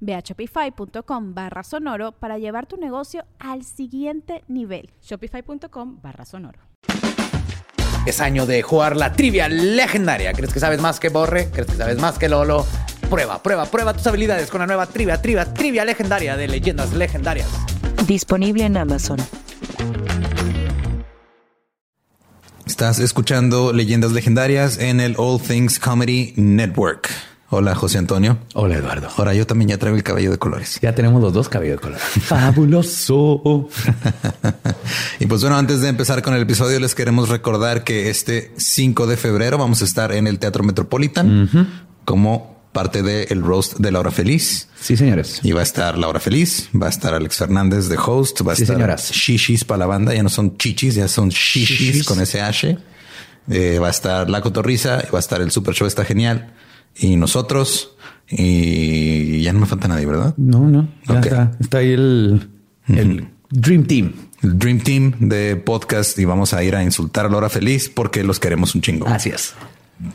Ve a shopify.com barra sonoro para llevar tu negocio al siguiente nivel. Shopify.com barra sonoro. Es año de jugar la trivia legendaria. ¿Crees que sabes más que Borre? ¿Crees que sabes más que Lolo? Prueba, prueba, prueba tus habilidades con la nueva trivia, trivia, trivia legendaria de leyendas legendarias. Disponible en Amazon. Estás escuchando Leyendas Legendarias en el All Things Comedy Network. Hola, José Antonio. Hola, Eduardo. Ahora yo también ya traigo el cabello de colores. Ya tenemos los dos cabellos de colores. Fabuloso. y pues bueno, antes de empezar con el episodio, les queremos recordar que este 5 de febrero vamos a estar en el Teatro Metropolitan como parte del roast de Laura Feliz. Sí, señores. Y va a estar Laura Feliz, va a estar Alex Fernández de host, va a Sí, estar señoras. shishis para la banda. Ya no son chichis, ya son shishis, Shishis. con ese H. Eh, va a estar La Cotorriza, va a estar el Super Show, está genial. Y nosotros, y ya no me falta nadie, ¿verdad? No, no. Ya está. Está ahí el, el Dream Team. El Dream Team de podcast y vamos a ir a insultar a Laura Feliz porque los queremos un chingo. Así es.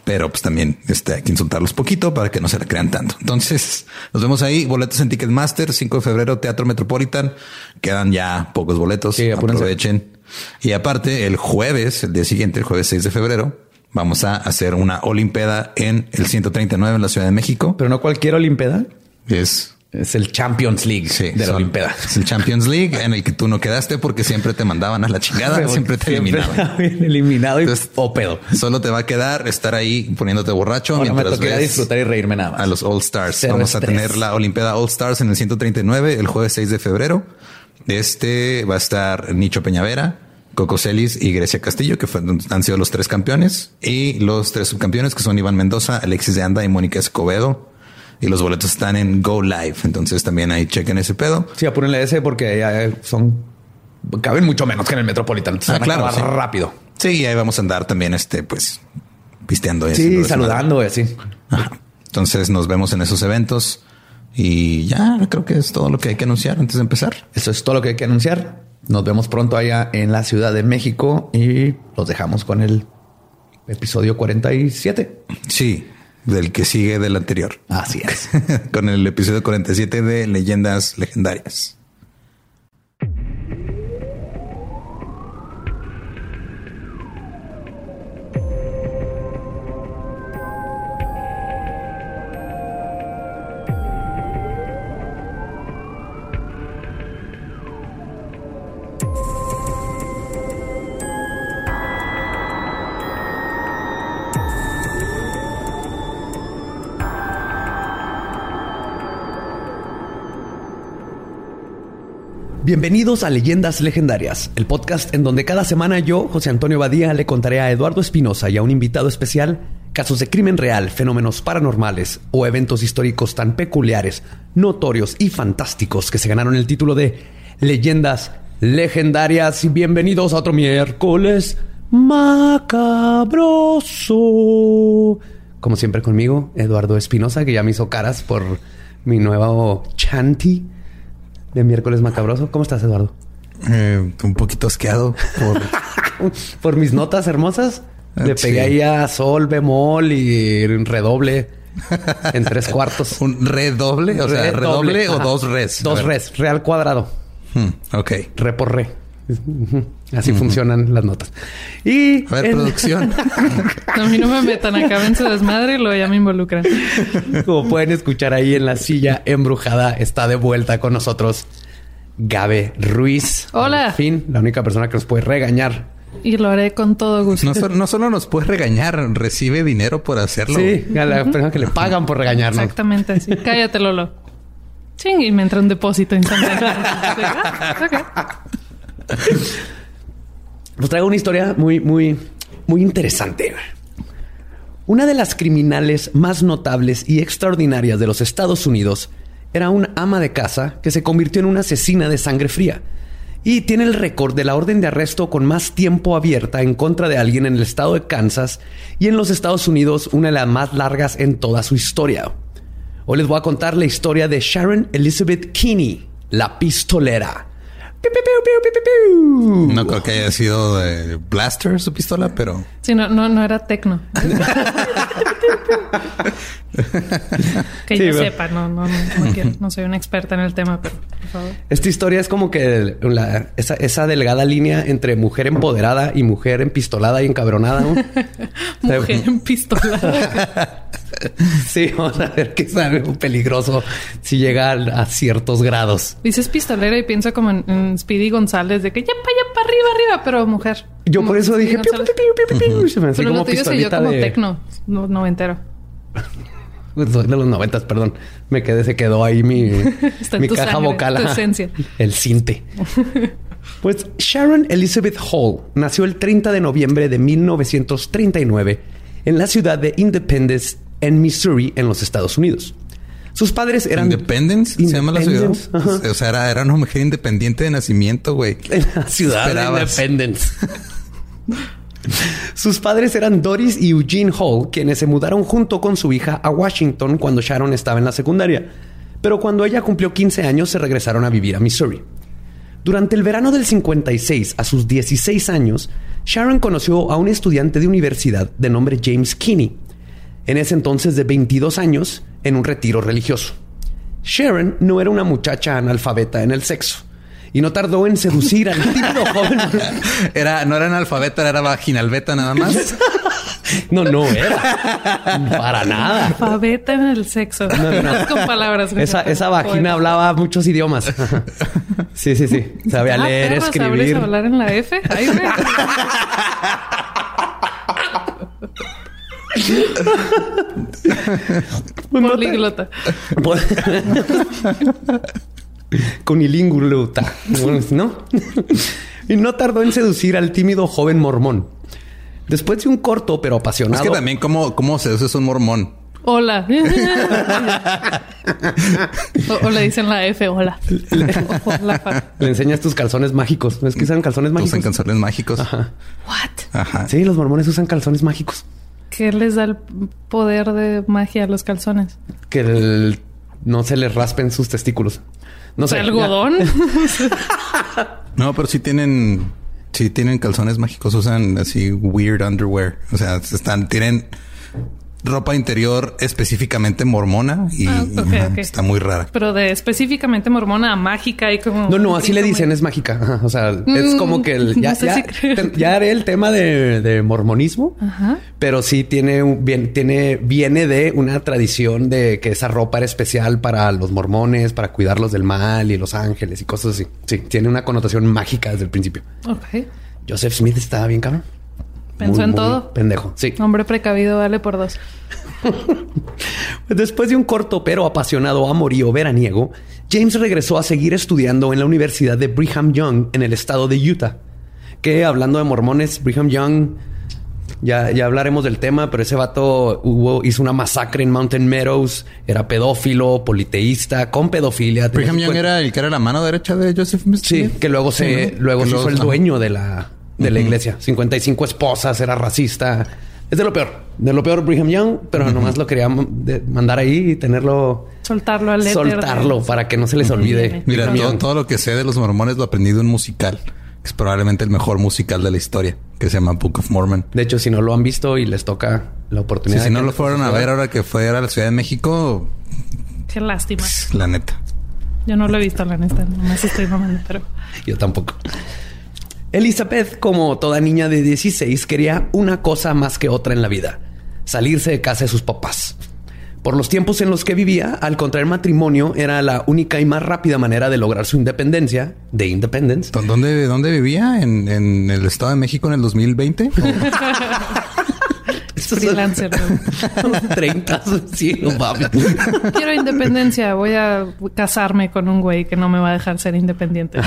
Pero pues también este, hay que insultarlos poquito para que no se la crean tanto. Entonces nos vemos ahí. Boletos en Ticketmaster, 5 de febrero, Teatro Metropolitan. Quedan ya pocos boletos. Sí. Aprovechen. Y aparte, el jueves, el día siguiente, el jueves 6 de febrero, vamos a hacer una Olimpeda en el 139 en la Ciudad de México. Pero no cualquier Olimpeda. Es Es el Champions League Sí, de la son- Olimpeda. Es el Champions League en el que tú no quedaste porque siempre te mandaban a la chingada, siempre te eliminaban. estaba bien eliminado y Entonces, o pedo. Solo te va a quedar estar ahí poniéndote borracho me mientras tocaría ves disfrutar y reírme nada más. a los All Stars. Cero Vamos a tener la Olimpiada All Stars en el 139 el jueves 6 de febrero. Este va a estar Nicho Peñavera, Coco Celis y Grecia Castillo, que fue- han sido los tres campeones. Y los tres subcampeones, que son Iván Mendoza, Alexis de Anda y Mónica Escobedo. Y los boletos están en Go Live. Entonces también ahí chequen ese pedo. Sí, apúrenle ese porque ya son caben mucho menos que en el Metropolitan. Se Ah, claro, sí. rápido. Sí, y ahí vamos a andar también, este, pues, pisteando. y Sí, saludando y así. Ajá. Entonces nos vemos en esos eventos y ya creo que es todo lo que hay que anunciar antes de empezar. Eso es todo lo que hay que anunciar. Nos vemos pronto allá en la Ciudad de México y los dejamos con el episodio 47. Sí, del que sigue del anterior. Así es. Con el episodio 47 de Leyendas Legendarias. Bienvenidos a Leyendas Legendarias, el podcast en donde cada semana yo, José Antonio Badía, le contaré a Eduardo Espinosa y a un invitado especial casos de crimen real, fenómenos paranormales o eventos históricos tan peculiares, notorios y fantásticos que se ganaron el título de Leyendas Legendarias. Y bienvenidos a otro miércoles macabroso. Como siempre conmigo, Eduardo Espinosa, que ya me hizo caras por mi nuevo chanty de miércoles macabroso. ¿Cómo estás, Eduardo? Eh, un poquito asqueado por Por mis notas hermosas. Le Ah, Sí. pegué ahí a sol, bemol y redoble en tres cuartos. un redoble, o sea, redoble o dos res. Dos res, real cuadrado. Hmm, ok. Re por re. Así funcionan las notas. Y A ver, en- producción. A mí no me metan acá en su desmadre y luego ya me involucran. como pueden escuchar ahí en la silla embrujada, está de vuelta con nosotros Gabe Ruiz. Hola. Al fin, la única persona que nos puede regañar Y lo haré con todo gusto. No, solo- no solo nos puede regañar, recibe dinero por hacerlo. Sí, a la persona que le pagan por regañarnos. Exactamente así. Cállate, Lolo. Ching, y me entra un depósito instantáneo. Ah, ok. Pues traigo una historia muy, muy, muy interesante. Una de las criminales más notables y extraordinarias de los Estados Unidos era una ama de casa que se convirtió en una asesina de sangre fría. Y tiene el récord de la orden de arresto con más tiempo abierta en contra de alguien en el estado de Kansas y en los Estados Unidos una de las más largas en toda su historia. Hoy les voy a contar la historia de Sharon Elizabeth Kinney, la pistolera. No creo que haya sido de Blaster su pistola, pero Sí, no, no, no era tecno. que Sí, yo pero- sepa, no, no, no, no quiero- no soy una experta en el tema, pero por favor. Esta historia es como que la- esa, esa delgada línea entre mujer empoderada y mujer empistolada y encabronada. ¿no? Mujer en pistola. Sí, vamos a ver que es algo peligroso si llega a, ciertos grados. Dices pistolera y pienso como en, en Speedy González de que ya para allá para arriba, arriba, pero mujer. Yo por eso dije piu, González. piu, piu, piu, piu, se me hacía Pero lo tuyo yo pistolita como de, tecno, no, noventero. de los noventas, perdón. Me quedé, se quedó ahí mi, mi tu caja sangre, vocal. tu esencia. El cinte. Pues Sharon Elizabeth Hall nació el 30 de noviembre de 1939 en la ciudad de Independence, en Missouri, en los Estados Unidos. Sus padres eran Independence se llama la ciudad. Ajá. O sea, era, era una mujer independiente de nacimiento, güey. en la ciudad de. Independence. Sus padres eran Doris y Eugene Hall, quienes se mudaron junto con su hija a Washington cuando Sharon estaba en la secundaria. Pero cuando ella cumplió 15 años se regresaron a vivir a Missouri. Durante el verano del 56, a sus 16 años, Sharon conoció a un estudiante de universidad de nombre James Kinney, en ese entonces de 22 años, en un retiro religioso. Sharon no era una muchacha analfabeta en el sexo y no tardó en seducir al típico joven. Era, no era analfabeta, era vaginalbeta nada más. No, no era. Para nada. Alfabeta en el sexo. no. Con palabras. Esa, esa vagina hablaba muchos idiomas. Sí, sí, sí. Sabía Ah, leer, perro, ¿sabes escribir. hablar en la F? Ay, güey. Políglota. Conilinguluta. ¿No? y no tardó en seducir al tímido joven mormón. Después de un corto pero Es apasionado. que también cómo, cómo se usa un mormón. Hola. o, o le dicen la F, hola. Le enseñas tus calzones mágicos. ¿Es que usan calzones mágicos? Usan canciones mágicos. Ajá. What? Ajá. Sí, los mormones usan calzones mágicos. ¿Qué les da el poder de magia a los calzones? Que el- no se les raspen sus testículos. No sé. ¿Algodón? No, pero sí tienen, sí tienen calzones mágicos. Usan así weird underwear. O sea, están, tienen ropa interior específicamente mormona y, Ah, ajá, está muy rara. Pero de específicamente mormona a mágica y como... No, no, así le dicen, es mágica. Ajá, O sea, es Mm, como que el- ya, no sé ya, si creer. ten- ya haré el tema de, de mormonismo, Ajá. pero sí tiene, bien, tiene, viene de una tradición de que esa ropa era especial para los mormones, para cuidarlos del mal y los ángeles y cosas así. Sí, tiene una connotación mágica desde el principio. Ok. Joseph Smith estaba bien cabrón. Pensó Muy, en muy todo. Pendejo. Sí. Hombre precavido vale por dos. Después de un corto pero apasionado amorío veraniego, James regresó a seguir estudiando en la Universidad de Brigham Young en el estado de Utah. Que hablando de mormones, Brigham Young, ya, ya hablaremos del tema, pero ese vato hubo, hizo una masacre en Mountain Meadows, era pedófilo, politeísta, con pedofilia. Brigham Young 50 era el que era la mano derecha de Joseph Smith. Sí, que luego se, Sí, ¿no? luego Que se hizo el dueño de la, de la iglesia. 55 esposas, era racista. Es de lo peor. De lo peor Brigham Young, pero nomás lo quería mandar ahí y tenerlo... Soltarlo al éter. Soltarlo para que no se les olvide. Mira, todo, todo lo que sé de los mormones lo aprendí de un musical. Que es probablemente el mejor musical de la historia. Que se llama Book of Mormon. De hecho, si no lo han visto y les toca la Sí, oportunidad... si de no lo fueron a ver ahora que fue a la Ciudad de México, Qué lástima. pss, la neta. Yo no lo he visto, la neta. Nomás estoy mamando, pero... Yo tampoco. Elizabeth, como toda niña de 16, quería una cosa más que otra en la vida. Salirse de casa de sus papás. Por los tiempos en los que vivía, al contraer matrimonio era la única y más rápida manera de lograr su independencia, de independence. ¿Dónde, dónde vivía? ¿En, en el Estado de México en el 2020? Freelancer. Los 30, sí, no mames. Quiero independencia. Voy a casarme con un güey que no me va a dejar ser independiente.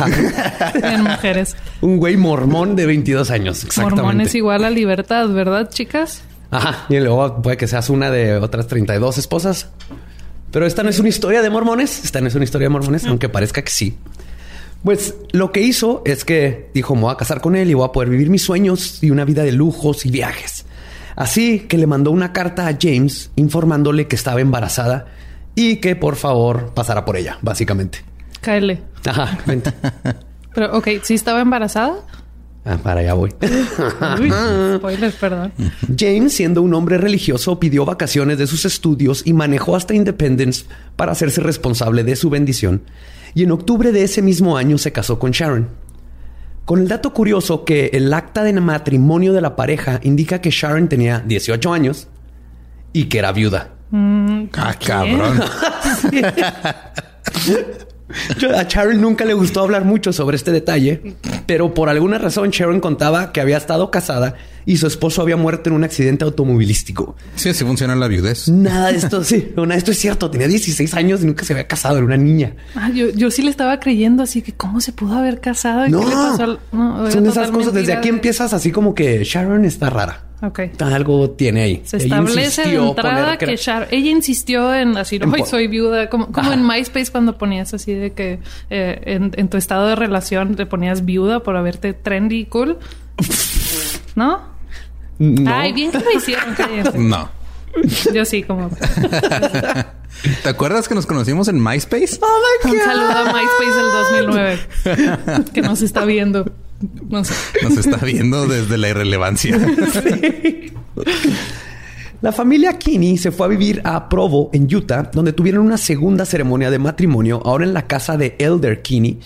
en mujeres. Un güey mormón de 22 años. Exactamente. Mormón es igual a libertad, ¿verdad, chicas? Ajá. Y luego puede que seas una de otras 32 esposas. Pero esta no es una historia de mormones. Esta no es una historia de mormones, aunque parezca que sí. Pues lo que hizo es que dijo, me voy a casar con él y voy a poder vivir mis sueños y una vida de lujos y viajes. Así que le mandó una carta a James informándole que estaba embarazada y que por favor pasara por ella, básicamente. Cáele. Ajá, vente. Pero, ok, ¿sí estaba embarazada? Ah, para allá voy. Uy, spoilers, perdón. James, siendo un hombre religioso, pidió vacaciones de sus estudios y manejó hasta Independence para hacerse responsable de su bendición. Y en octubre de ese mismo año se casó con Sharon. Con el dato curioso que el acta de matrimonio de la pareja indica que Sharon tenía 18 años y que era viuda. ah, cabrón. Yo- a Sharon nunca le gustó hablar mucho sobre este detalle, pero por alguna razón Sharon contaba que había estado casada y su esposo había muerto en un accidente automovilístico. Sí, así funciona la viudez. Nada de esto, sí, nada de esto es cierto. Tenía 16 años y nunca se había casado, era una niña. Ah, yo, yo sí le estaba creyendo así que cómo se pudo haber casado. ¿Qué No, le pasó al- no, son de esas cosas. Desde aquí de- empiezas así como que Sharon está rara. Ok. Algo tiene ahí. Se Ella establece de entrada que, era- Sharon, ella insistió en así, hoy soy viuda, como, como en MySpace cuando ponías así de que eh, en, en tu estado de relación te ponías viuda por haberte trendy y cool. ¿No? No. Ay, bien que lo hicieron. No. Yo sí, como ¿Te acuerdas que nos conocimos en MySpace? un saludo a MySpace del 2009 que nos está viendo. No sé. Nos está viendo desde la irrelevancia. La familia Kinney se fue a vivir a Provo, en Utah, donde tuvieron una segunda ceremonia de matrimonio, ahora en la casa de Elder Kinney,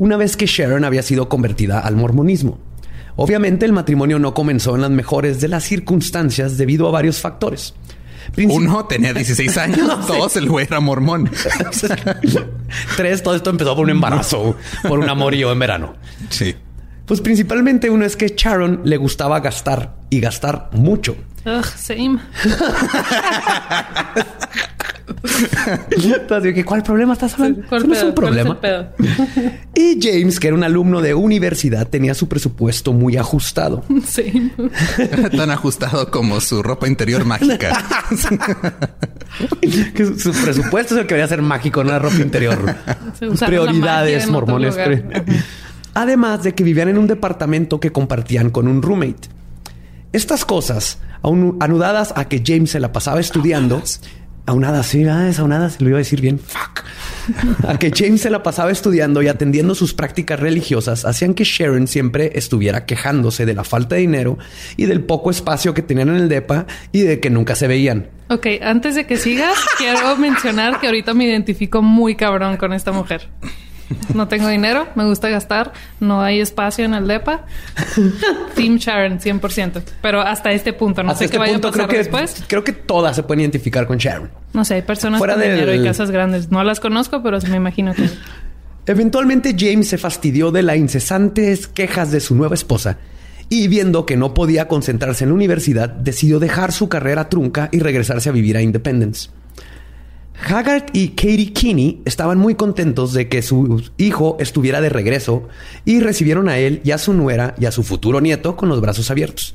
una vez que Sharon había sido convertida al mormonismo. Obviamente el matrimonio no comenzó en las mejores de las circunstancias debido a varios factores. Princip- Uno tenía 16 años, dos el güey era mormón. Tres, todo esto empezó por un embarazo, por un amorío en verano. Sí. Pues principalmente uno es que Sharon le gustaba gastar y gastar mucho. Ugh, same. Entonces, ¿qué- ¿cuál problema estás hablando? ¿Cuál Eso no es pedo? un ¿Cuál es el problema. pedo? Y James, que era un alumno de universidad, tenía su presupuesto muy ajustado. Same. Tan ajustado como su ropa interior mágica. que su, su presupuesto es el que debería ser mágico, no la ropa interior. Prioridades mormones. Además de que vivían en un departamento que compartían con un roommate. Estas cosas, aun- anudadas a que James se la pasaba estudiando, aunadas, sí, ah, es aunadas, lo iba a decir bien, fuck. A que James se la pasaba estudiando y atendiendo sus prácticas religiosas, hacían que Sharon siempre estuviera quejándose de la falta de dinero y del poco espacio que tenían en el DEPA y de que nunca se veían. Ok, antes de que sigas, quiero mencionar que ahorita me identifico muy cabrón con esta mujer. No tengo dinero, me gusta gastar, no hay espacio en el DEPA. Team Sharon, 100%. Pero hasta este punto, no Hasta sé este qué vaya a pasar creo que, después. creo que todas se pueden identificar con Sharon. No sé, hay personas Fuera con del- dinero y casas grandes. No las conozco, pero me imagino que... Eventualmente James se fastidió de las incesantes quejas de su nueva esposa y viendo que no podía concentrarse en la universidad, decidió dejar su carrera trunca y regresarse a vivir a Independence. Haggard y Katie Kinney estaban muy contentos de que su hijo estuviera de regreso y recibieron a él y a su nuera y a su futuro nieto con los brazos abiertos.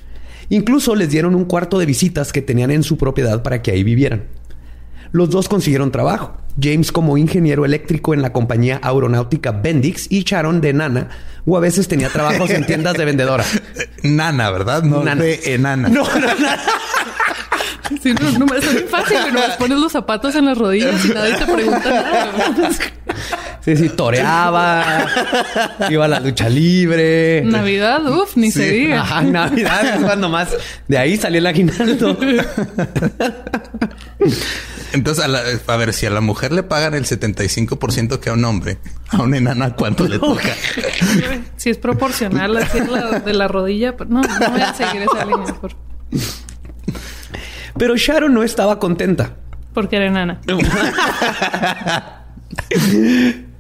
Incluso les dieron un cuarto de visitas que tenían en su propiedad para que ahí vivieran. Los dos consiguieron trabajo. James como ingeniero eléctrico en la compañía aeronáutica Bendix y Sharon de nana, o a veces tenía trabajos en tiendas de vendedora. Nana, ¿verdad? No Nana. de enana. No, no, no. Sí, no, no, es bien fácil, güey. Nomás pones los zapatos en las rodillas y nadie te pregunta nada. Sí, sí, toreaba, iba a la lucha libre. Navidad, uff, ni se diga. Ajá, Navidad es cuando más. De ahí salió el aguinaldo. Entonces, a, la- a ver, si a la mujer le pagan el 75% que a un hombre, a una enana, ¿cuánto le toca? Si es proporcional así la, de la rodilla, no, no voy a seguir esa línea. Por... Pero Sharon no estaba contenta. Porque era enana.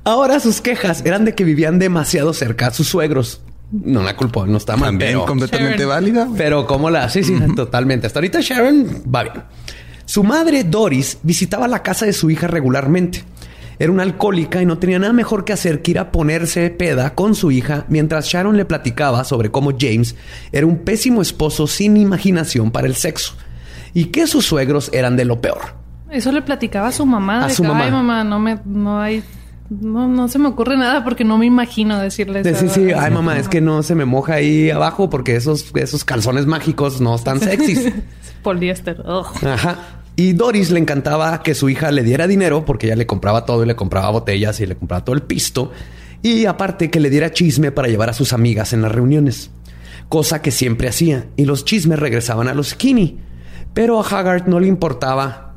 Ahora sus quejas eran de que vivían demasiado cerca a sus suegros. No la culpo, no está mal. También pero- completamente Sharon. válida. güey. Pero como la... Sí, sí, totalmente. Hasta ahorita Sharon va bien. Su madre, Doris, visitaba la casa de su hija regularmente. Era una alcohólica y no tenía nada mejor que hacer que ir a ponerse peda con su hija mientras Sharon le platicaba sobre cómo James era un pésimo esposo sin imaginación para el sexo y que sus suegros eran de lo peor. Eso le platicaba a su mamá. A de su que, mamá. Ay, mamá, no me, no hay, no, no se me ocurre nada porque no me imagino decirle Sí, eso. sí, sí. Ay, mamá, es que no se me moja ahí abajo porque esos, esos calzones mágicos no están sexys. Poliéster. Ugh. Ajá. Y Doris le encantaba que su hija le diera dinero porque ella le compraba todo y le compraba botellas y le compraba todo el pisto. Y aparte que le diera chisme para llevar a sus amigas en las reuniones. Cosa que siempre hacía. Y los chismes regresaban a los skinny. Pero a Haggard no le importaba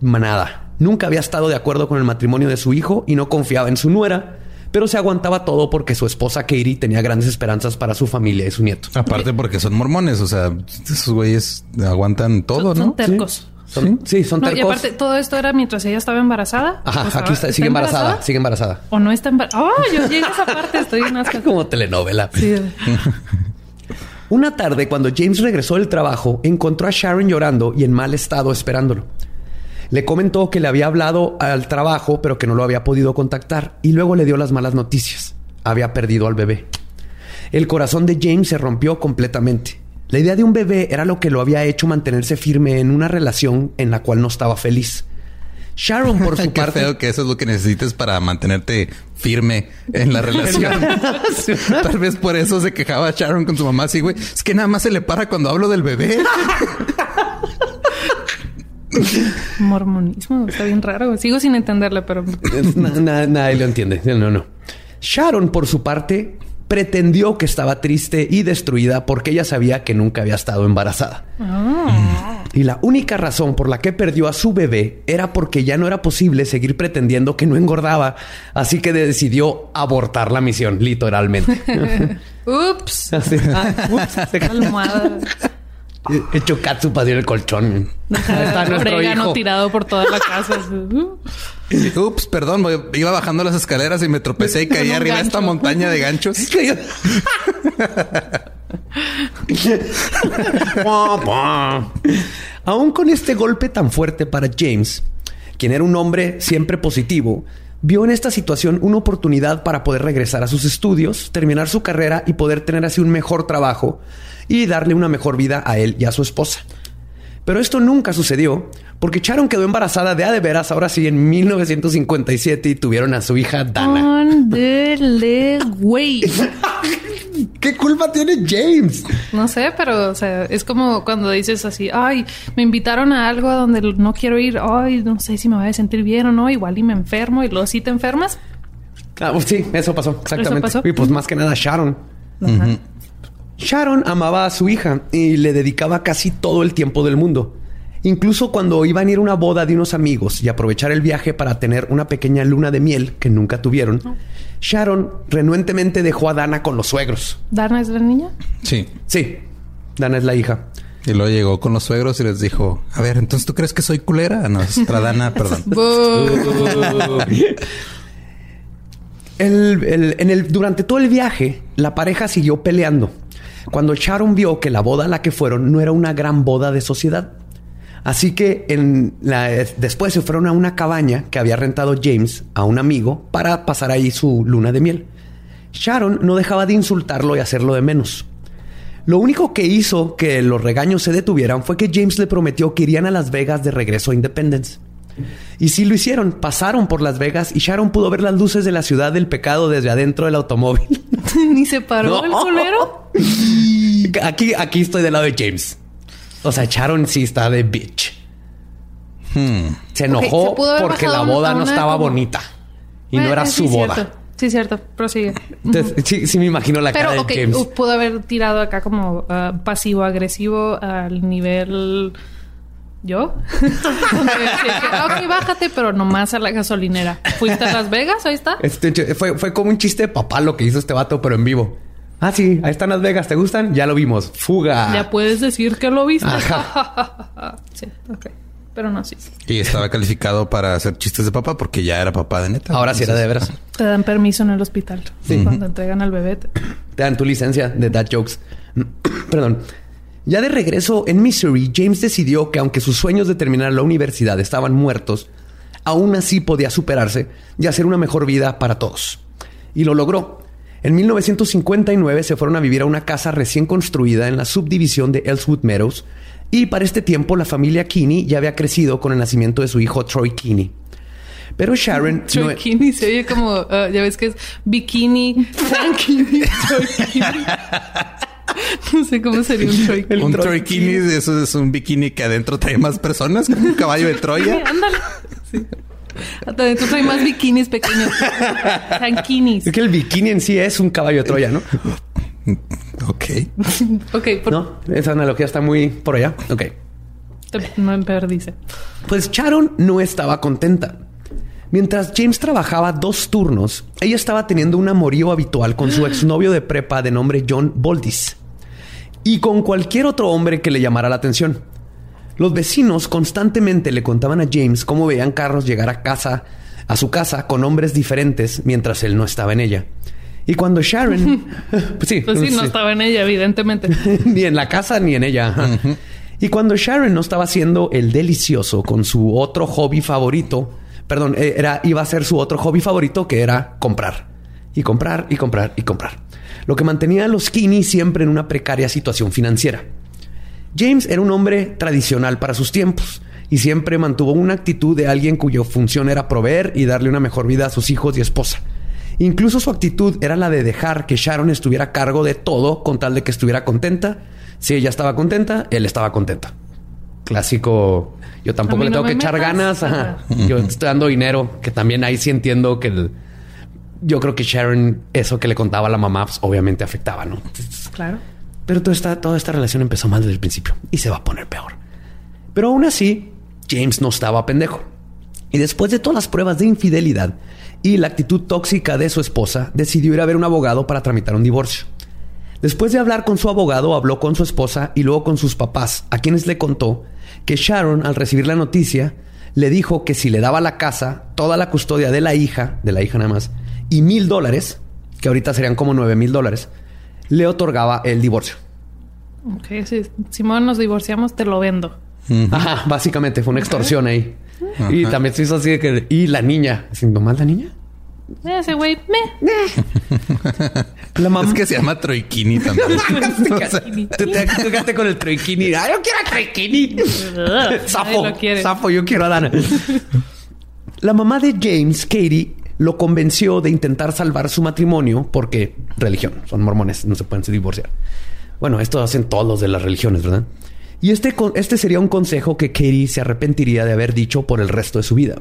nada. Nunca había estado de acuerdo con el matrimonio de su hijo y no confiaba en su nuera. Pero se aguantaba todo porque su esposa Katie tenía grandes esperanzas para su familia y su nieto. Aparte porque son mormones, o sea, esos güeyes aguantan todo, Son ¿no? tercos. Son- sí, son No, y tercos. aparte, todo esto era mientras ella estaba embarazada. Ajá, O sea, aquí está, sigue embarazada, sigue embarazada. O no está embarazada. Oh, yo llegué a esa parte, estoy en asco. Como telenovela. Sí. Una tarde, cuando James regresó del trabajo, encontró a Sharon llorando y en mal estado esperándolo. Le comentó que le había hablado al trabajo, pero que no lo había podido contactar, y luego le dio las malas noticias. Había perdido al bebé. El corazón de James se rompió completamente. La idea de un bebé era lo que lo había hecho mantenerse firme en una relación en la cual no estaba feliz. Sharon, por su Qué parte, feo que eso es lo que necesites para mantenerte firme en la relación. Tal vez por eso se quejaba Sharon con su mamá así, güey. Es que nada más se le para cuando hablo del bebé. Mormonismo, está bien raro. Sigo sin entenderle, pero Na- na- nadie lo entiende. No, no. Sharon, por su parte, pretendió que estaba triste y destruida porque ella sabía que nunca había estado embarazada. Y la única razón por la que perdió a su bebé era porque ya no era posible seguir pretendiendo que no engordaba. Así que decidió abortar la misión, literalmente. ups. Ah, ups, katsup así en el colchón. Está nuestro hijo. tirado por toda la casa. Ups, perdón, iba bajando las escaleras y me tropecé y caí arriba de esta montaña de ganchos. Aún con este golpe tan fuerte para James, quien era un hombre siempre positivo, vio en esta situación una oportunidad para poder regresar a sus estudios, terminar su carrera y poder tener así un mejor trabajo y darle una mejor vida a él y a su esposa. Pero esto nunca sucedió porque Sharon quedó embarazada de a de veras ahora sí en 1957 y tuvieron a su hija Dana. ¿Qué culpa tiene James? No sé, pero o sea, es como cuando dices así, ay, me invitaron a algo a donde no quiero ir, ay, no sé si me voy a sentir bien o no, igual y me enfermo y luego sí te enfermas. Ah, pues sí, eso pasó, exactamente. pasó. Y pues más que nada Sharon. Sharon amaba a su hija y le dedicaba casi todo el tiempo del mundo. Incluso cuando iban a ir a una boda de unos amigos y aprovechar el viaje para tener una pequeña luna de miel que nunca tuvieron, Sharon renuentemente dejó a Dana con los suegros. ¿Dana es la niña? Sí. Sí, Dana es la hija. Y luego llegó con los suegros y les dijo, a ver, entonces tú crees que soy culera? Ah, No, es Tradana, perdón. El- el- en el, durante todo el viaje, la pareja siguió peleando. Cuando Sharon vio que la boda a la que fueron no era una gran boda de sociedad. Así que en la- después se fueron a una cabaña que había rentado James a un amigo para pasar ahí su luna de miel. Sharon no dejaba de insultarlo y hacerlo de menos. Lo único que hizo que los regaños se detuvieran fue que James le prometió que irían a Las Vegas de regreso a Independence. Y sí lo hicieron, pasaron por Las Vegas y Sharon pudo ver las luces de la ciudad del pecado desde adentro del automóvil. Ni se paró No. el culero. Aquí, aquí estoy del lado de James. O sea, Sharon sí está de bitch. Hmm. Se enojó se porque la boda no estaba como- bonita. Y no era sí, su boda. cierto. Sí, cierto. Prosigue. Entonces, sí, sí me imagino la cara Pero, de ok, James. uh, pudo haber tirado acá como ah, pasivo-agresivo al nivel... ¿Yo? Donde decía que, "Ah, ok, bájate, pero nomás a la gasolinera. ¿Fuiste a Las Vegas? Ahí está. Este, fue, fue como un chiste de papá lo que hizo este vato, pero en vivo. Ah, sí, ahí están Las Vegas, ¿te gustan? Ya lo vimos. Fuga. Ya puedes decir que lo viste. Ajá. sí, ok. Pero no, sí. Y estaba calificado para hacer chistes de papá porque ya era papá de neta. Ahora sí era de veras. Te dan permiso en el hospital. Cuando entregan al bebé. te- Te dan tu licencia de dad jokes. Perdón. Ya de regreso en Missouri, James decidió que aunque sus sueños de terminar la universidad estaban muertos, aún así podía superarse y hacer una mejor vida para todos. Y lo logró. En 1959 se fueron a vivir a una casa recién construida en la subdivisión de Ellswood Meadows y para este tiempo la familia Kinney ya había crecido con el nacimiento de su hijo Troy Kinney. Pero Sharon... no- e- Bikini se oye como, ah, ya ves que es bikini, tranquini, troikini. No sé cómo sería un troikini. Un troikini, eso es un bikini que adentro trae más personas, como un caballo de Troya. Ándale. Sí. Hasta adentro trae más bikinis pequeños. Tranquinis. Es que el bikini en sí es un caballo de Troya, ¿no? Ok. Ok, por, No, esa analogía está muy por allá. Ok. te- no dice. Pues Sharon no estaba contenta. Mientras James trabajaba dos turnos, ella estaba teniendo un amorío habitual con su exnovio de prepa de nombre John Boldis y con cualquier otro hombre que le llamara la atención. Los vecinos constantemente le contaban a James cómo veían carros llegar a casa, a su casa con hombres diferentes mientras él no estaba en ella. Y cuando Sharon, pues sí, Pues sí, no sí. estaba en ella, evidentemente. ni en la casa ni en ella. Y cuando Sharon no estaba haciendo el delicioso con su otro hobby favorito, perdón, eh, era iba a ser su otro hobby favorito que era comprar y comprar y comprar y comprar. Lo que mantenía a los Kinney siempre en una precaria situación financiera. James era un hombre tradicional para sus tiempos y siempre mantuvo una actitud de alguien cuya función era proveer y darle una mejor vida a sus hijos y esposa. Incluso su actitud era la de dejar que Sharon estuviera a cargo de todo con tal de que estuviera contenta. Si ella estaba contenta, él estaba contenta. Clásico. Yo tampoco le no tengo que echar ganas. ajá. Yo estoy dando dinero, que también ahí sí entiendo que el- yo creo que Sharon, eso que le contaba a la mamá, pues, obviamente afectaba, ¿no? Claro. Pero toda esta, toda esta relación empezó mal desde el principio y se va a poner peor. Pero aún así, James no estaba pendejo. Y después de todas las pruebas de infidelidad y la actitud tóxica de su esposa, decidió ir a ver un abogado para tramitar un divorcio. Después de hablar con su abogado, habló con su esposa y luego con sus papás, a quienes le contó que Sharon, al recibir la noticia, le dijo que si le daba la casa, toda la custodia de la hija, de la hija nada más, y mil dólares, que ahorita serían como nueve mil dólares, le otorgaba el divorcio. Ok, si Simón nos divorciamos, te lo vendo. Ajá, básicamente fue una extorsión ahí. Y también se hizo así de que... Y la niña. ¿Siendo mal la niña? Ese güey, me. La mamá... Es que se llama Troikini también. O sea, Tú te quedaste con el troikini. ¡Ay, yo quiero a troikini! Sapo. Sapo, yo quiero a Dana. La mamá de James, Katie, lo convenció de intentar salvar su matrimonio porque religión, son mormones, no se pueden divorciar. Bueno, esto hacen todos los de las religiones, ¿verdad? Y este, este sería un consejo que Katie se arrepentiría de haber dicho por el resto de su vida.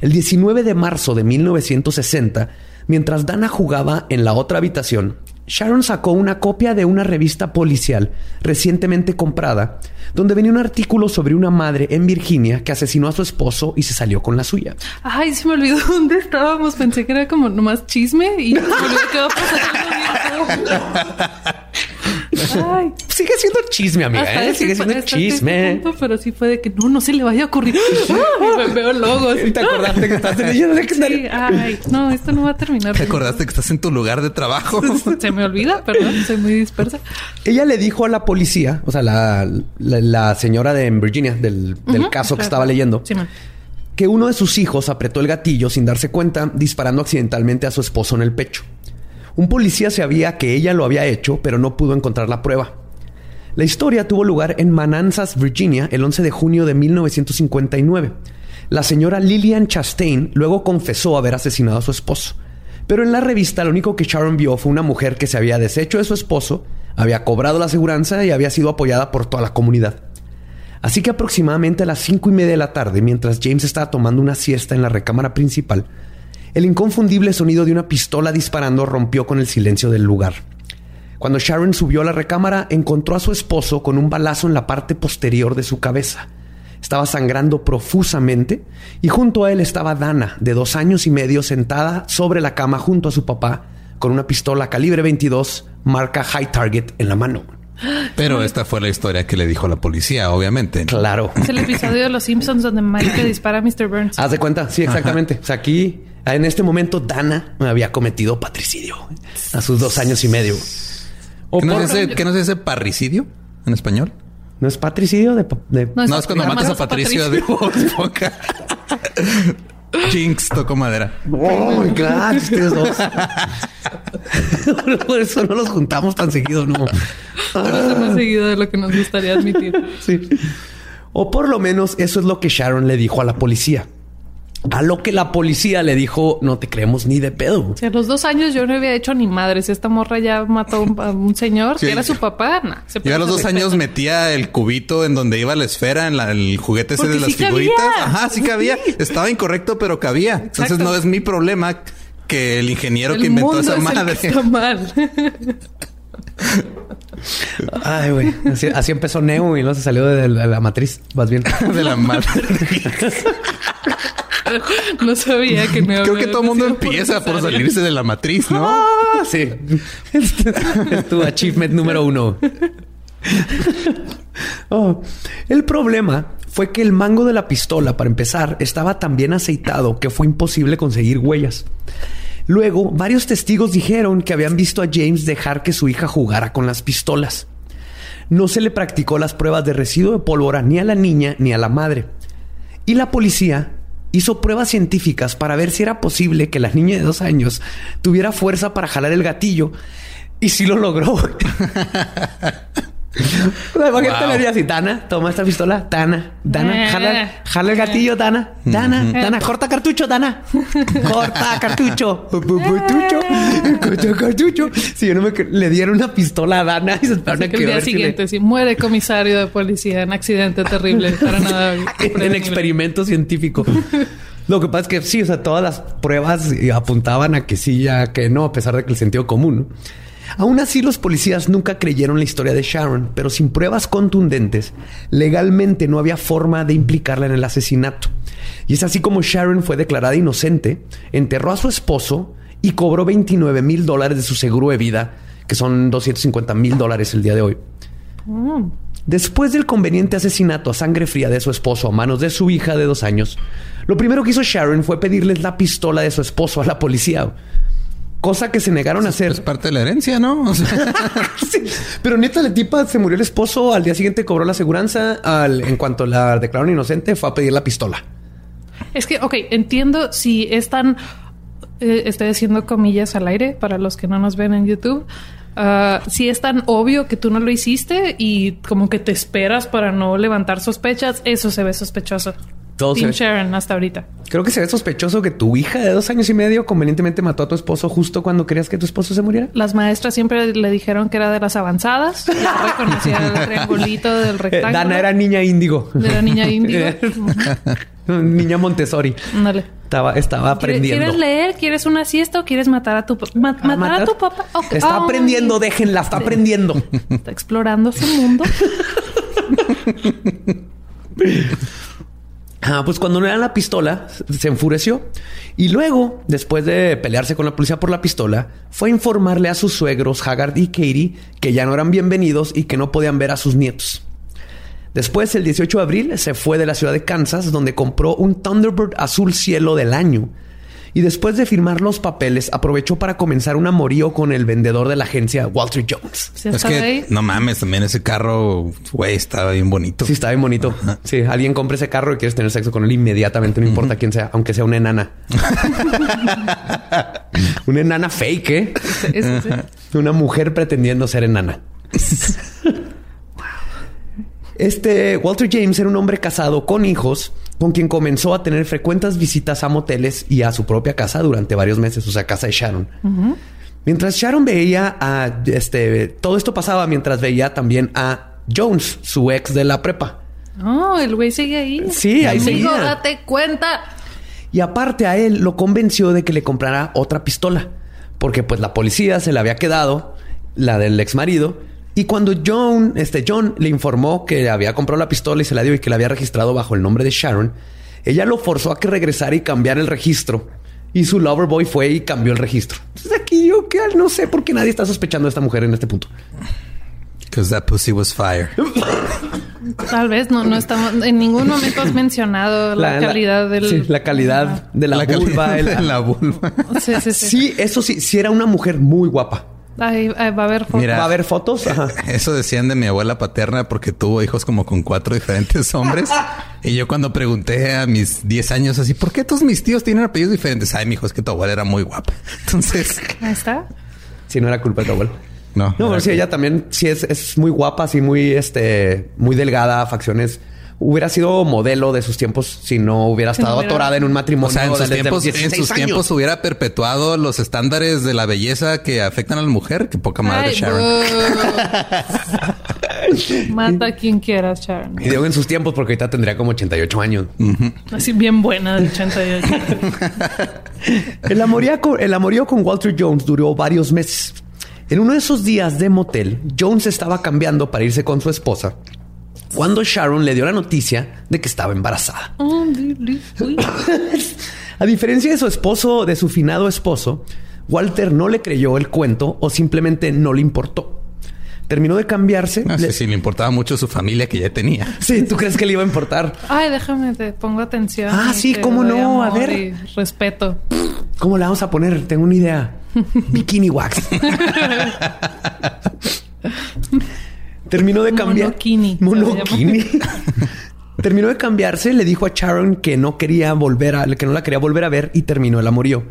El 19 de marzo de 1960, mientras Dana jugaba en la otra habitación, Sharon sacó una copia de una revista policial recientemente comprada, donde venía un artículo sobre una madre en Virginia que asesinó a su esposo y se salió con la suya. Ay, se me olvidó dónde estábamos. Pensé que era como nomás chisme y se me olvidó que va pasando Ay, Sigue siendo chisme, amiga, ¿eh? ese Sigue siendo ese chisme. punto, pero sí fue de que no, no se le vaya a ocurrir. Ay, me veo logos. ¿Y te acordaste que estás en el Sí, secundaria? ay, no, esto no va a terminar. ¿Te acordaste que estás en tu lugar de trabajo? Se me olvida, perdón, soy muy dispersa. Ella le dijo a la policía, o sea, la, la- la señora de Virginia, del, caso que estaba leyendo, Sí, man. que uno de sus hijos apretó el gatillo sin darse cuenta, disparando accidentalmente a su esposo en el pecho. Un policía sabía que ella lo había hecho, pero no pudo encontrar la prueba. La historia tuvo lugar en Manassas, Virginia, el 11 de junio de 1959. La señora Lillian Chastain luego confesó haber asesinado a su esposo. Pero en la revista lo único que Sharon vio fue una mujer que se había deshecho de su esposo, había cobrado la aseguranza y había sido apoyada por toda la comunidad. Así que aproximadamente a las cinco y media de la tarde, mientras James estaba tomando una siesta en la recámara principal, el inconfundible sonido de una pistola disparando rompió con el silencio del lugar. Cuando Sharon subió a la recámara, encontró a su esposo con un balazo en la parte posterior de su cabeza. Estaba sangrando profusamente y junto a él estaba Dana, de dos años y medio, sentada sobre la cama junto a su papá, con una pistola calibre 22 marca High Target en la mano. Pero esta fue la historia que le dijo la policía, obviamente. Claro. Es el episodio de Los Simpsons donde Mike dispara a Mr. Burns. Haz de cuenta, sí, exactamente. O sea, aquí, en este momento, Dana había cometido patricidio a sus dos años y medio. O ¿Qué no, es ese, qué no es ese parricidio en español? ¿No es patricidio de, de- No, No, es cuando matas a Patricio de Bob Esponja. Jinx tocó madera. Oh, my God, ustedes dos. Por eso no los juntamos tan seguido, no. Bastante más seguido de lo que nos gustaría admitir. Sí. O por lo menos eso es lo que Sharon le dijo a la policía. A lo que la policía le dijo, no te creemos ni de pedo. O sea, a los dos años yo no había hecho ni madres. Esta morra ya mató a un, a un señor Sí. que era su papá. Nah, se Yo a los dos años metía el cubito en donde iba la esfera, en la- el juguete ese Porque de las sí cabía. figuritas. Ajá, sí cabía. Estaba incorrecto, pero cabía. Entonces no es mi problema que el ingeniero El que inventó mundo esa es el madre. que está mal. Ay, güey. Así, así empezó Neo y luego se salió de la, la matriz. Vas bien. de la madre. no sabía que me Creo que todo el mundo empieza por salirse de la matriz, ¿no? Ah, sí. Es tu, es tu achievement número uno. Oh, El problema fue que el mango de la pistola, para empezar, estaba tan bien aceitado que fue imposible conseguir huellas. Luego, varios testigos dijeron que habían visto a James dejar que su hija jugara con las pistolas. No se le practicó las pruebas de residuo de pólvora ni a la niña ni a la madre. Y la policía hizo pruebas científicas para ver si era posible que la niña de dos años tuviera fuerza para jalar el gatillo. Y sí lo logró. Imagínate Wow. le diría así, Dana, toma esta pistola, Dana, Dana, Eh. jala, jala el gatillo, Dana, Dana, Dana, corta cartucho, Dana, corta cartucho, cartucho, corta cartucho. Si yo no me le dieron una pistola a Dana y se esperaron que el día ver si le- siguiente, si muere comisario de policía en accidente terrible, para nada. en experimento científico. Lo que pasa es que sí, o sea, todas las pruebas eh, apuntaban a que sí, ya que no, a pesar de que el sentido común. ¿no? Aún así, los policías nunca creyeron la historia de Sharon, pero sin pruebas contundentes, legalmente no había forma de implicarla en el asesinato. Y es así como Sharon fue declarada inocente, enterró a su esposo y cobró 29 mil dólares de su seguro de vida, que son 250 mil dólares el día de hoy. Después del conveniente asesinato a sangre fría de su esposo a manos de su hija de dos años, lo primero que hizo Sharon fue pedirles la pistola de su esposo a la policía. Cosa que se negaron a hacer. Es parte de la herencia, ¿no? O sea, Sí, Pero neta, la tipa se murió el esposo, al día siguiente cobró la aseguranza, al, en cuanto la declararon inocente, fue a pedir la pistola. Es que, ok, entiendo si es tan... eh, estoy haciendo comillas al aire para los que no nos ven en YouTube. Ah, si es tan obvio que tú no lo hiciste y como que te esperas para no levantar sospechas, eso se ve sospechoso. Todo Team Sharon hasta ahorita. Creo que se ve sospechoso que tu hija de dos años y medio convenientemente mató a tu esposo justo cuando querías que tu esposo se muriera. Las maestras siempre le dijeron que era de las avanzadas. Ya reconocía el triangulito del Eh, rectángulo. Dana era niña índigo. De la niña índigo. niña Montessori. Ándale. Estaba, estaba aprendiendo. ¿Quieres leer? ¿Quieres una siesta o quieres matar a tu ¿Matar, a tu papá? Está aprendiendo, déjenla, está aprendiendo. Está explorando su mundo. Ah, pues cuando no era la pistola, se enfureció. Y luego, después de pelearse con la policía por la pistola, fue a informarle a sus suegros, Haggard y Katie, que ya no eran bienvenidos y que no podían ver a sus nietos. Después, el 18 de abril, se fue de la ciudad de Kansas, donde compró un Thunderbird azul cielo del año. Y después de firmar los papeles, aprovechó para comenzar un amorío con el vendedor de la agencia, Walter Jones. ¿Sí es que ahí? no mames, también ese carro, güey, estaba bien bonito. Sí, está bien bonito. Sí, alguien compra ese carro y quieres tener sexo con él inmediatamente, no importa quién sea, aunque sea una enana. una enana fake, ¿eh? Sí. Una mujer pretendiendo ser enana. Este Walter James era un hombre casado con hijos, con quien comenzó a tener frecuentes visitas a moteles y a su propia casa durante varios meses, o sea, casa de Sharon. Mientras Sharon veía a este, todo esto pasaba mientras veía también a Jones, su ex de la prepa. No, el güey sigue ahí. Sí, ahí Amigo, seguía. date cuenta. Y aparte a él lo convenció de que le comprara otra pistola, porque pues la policía se la había quedado, la del ex marido. Y cuando John, este John le informó que había comprado la pistola y se la dio y que la había registrado bajo el nombre de Sharon, ella lo forzó a que regresara y cambiara el registro. Y su lover boy fue y cambió el registro. Entonces aquí yo que no sé por qué nadie está sospechando de esta mujer en este punto. Because that pussy was fire. Tal vez no, no estamos, en ningún momento has mencionado la, calidad del. Sí, la calidad de la, La vulva. el- de la vulva. Sí, sí, sí. Sí, eso sí, sí era una mujer muy guapa. Ahí, ahí va a haber fotos. Mira. ¿Va a haber fotos? Ajá. Eso decían de mi abuela paterna porque tuvo hijos como con cuatro diferentes hombres. y yo cuando pregunté a mis 10 años así, ¿por qué todos mis tíos tienen apellidos diferentes? Ay, mi hijo, es que tu abuela era muy guapa. Entonces, Ahí está. Si no era culpa de tu abuelo. no. No, pero sí, que- ella también sí es, es muy guapa, así muy, este, muy delgada, facciones. Hubiera sido modelo de sus tiempos si no hubiera no estado hubiera- atorada en un matrimonio. O sea, en sus tiempos, en 16 sus tiempos hubiera perpetuado los estándares de la belleza que afectan a la mujer. Qué poca madre, Ay, Sharon. Mata a quien quieras, Sharon. Y digo en sus tiempos porque ahorita tendría como 88 años. Así bien buena del 88. El amorío, con, el amorío con Walter Jones duró varios meses. En uno de esos días de motel, Jones estaba cambiando para irse con su esposa cuando Sharon le dio la noticia de que estaba embarazada. Oh, uy. A diferencia de su esposo, de su finado esposo, Walter no le creyó el cuento o simplemente no le importó. Terminó de cambiarse. No le- sé si le importaba mucho su familia que ya tenía. Sí, ¿tú crees que le iba a importar? Ay, déjame, te pongo atención. Ah, sí, cómo no, a ver. y respeto. ¿Cómo la vamos a poner? Tengo una idea. Bikini wax. Terminó de cambiar. Monokini, Monokini. terminó de cambiarse, le dijo a Sharon que no quería volver a, que no la quería volver a ver y terminó el amorío.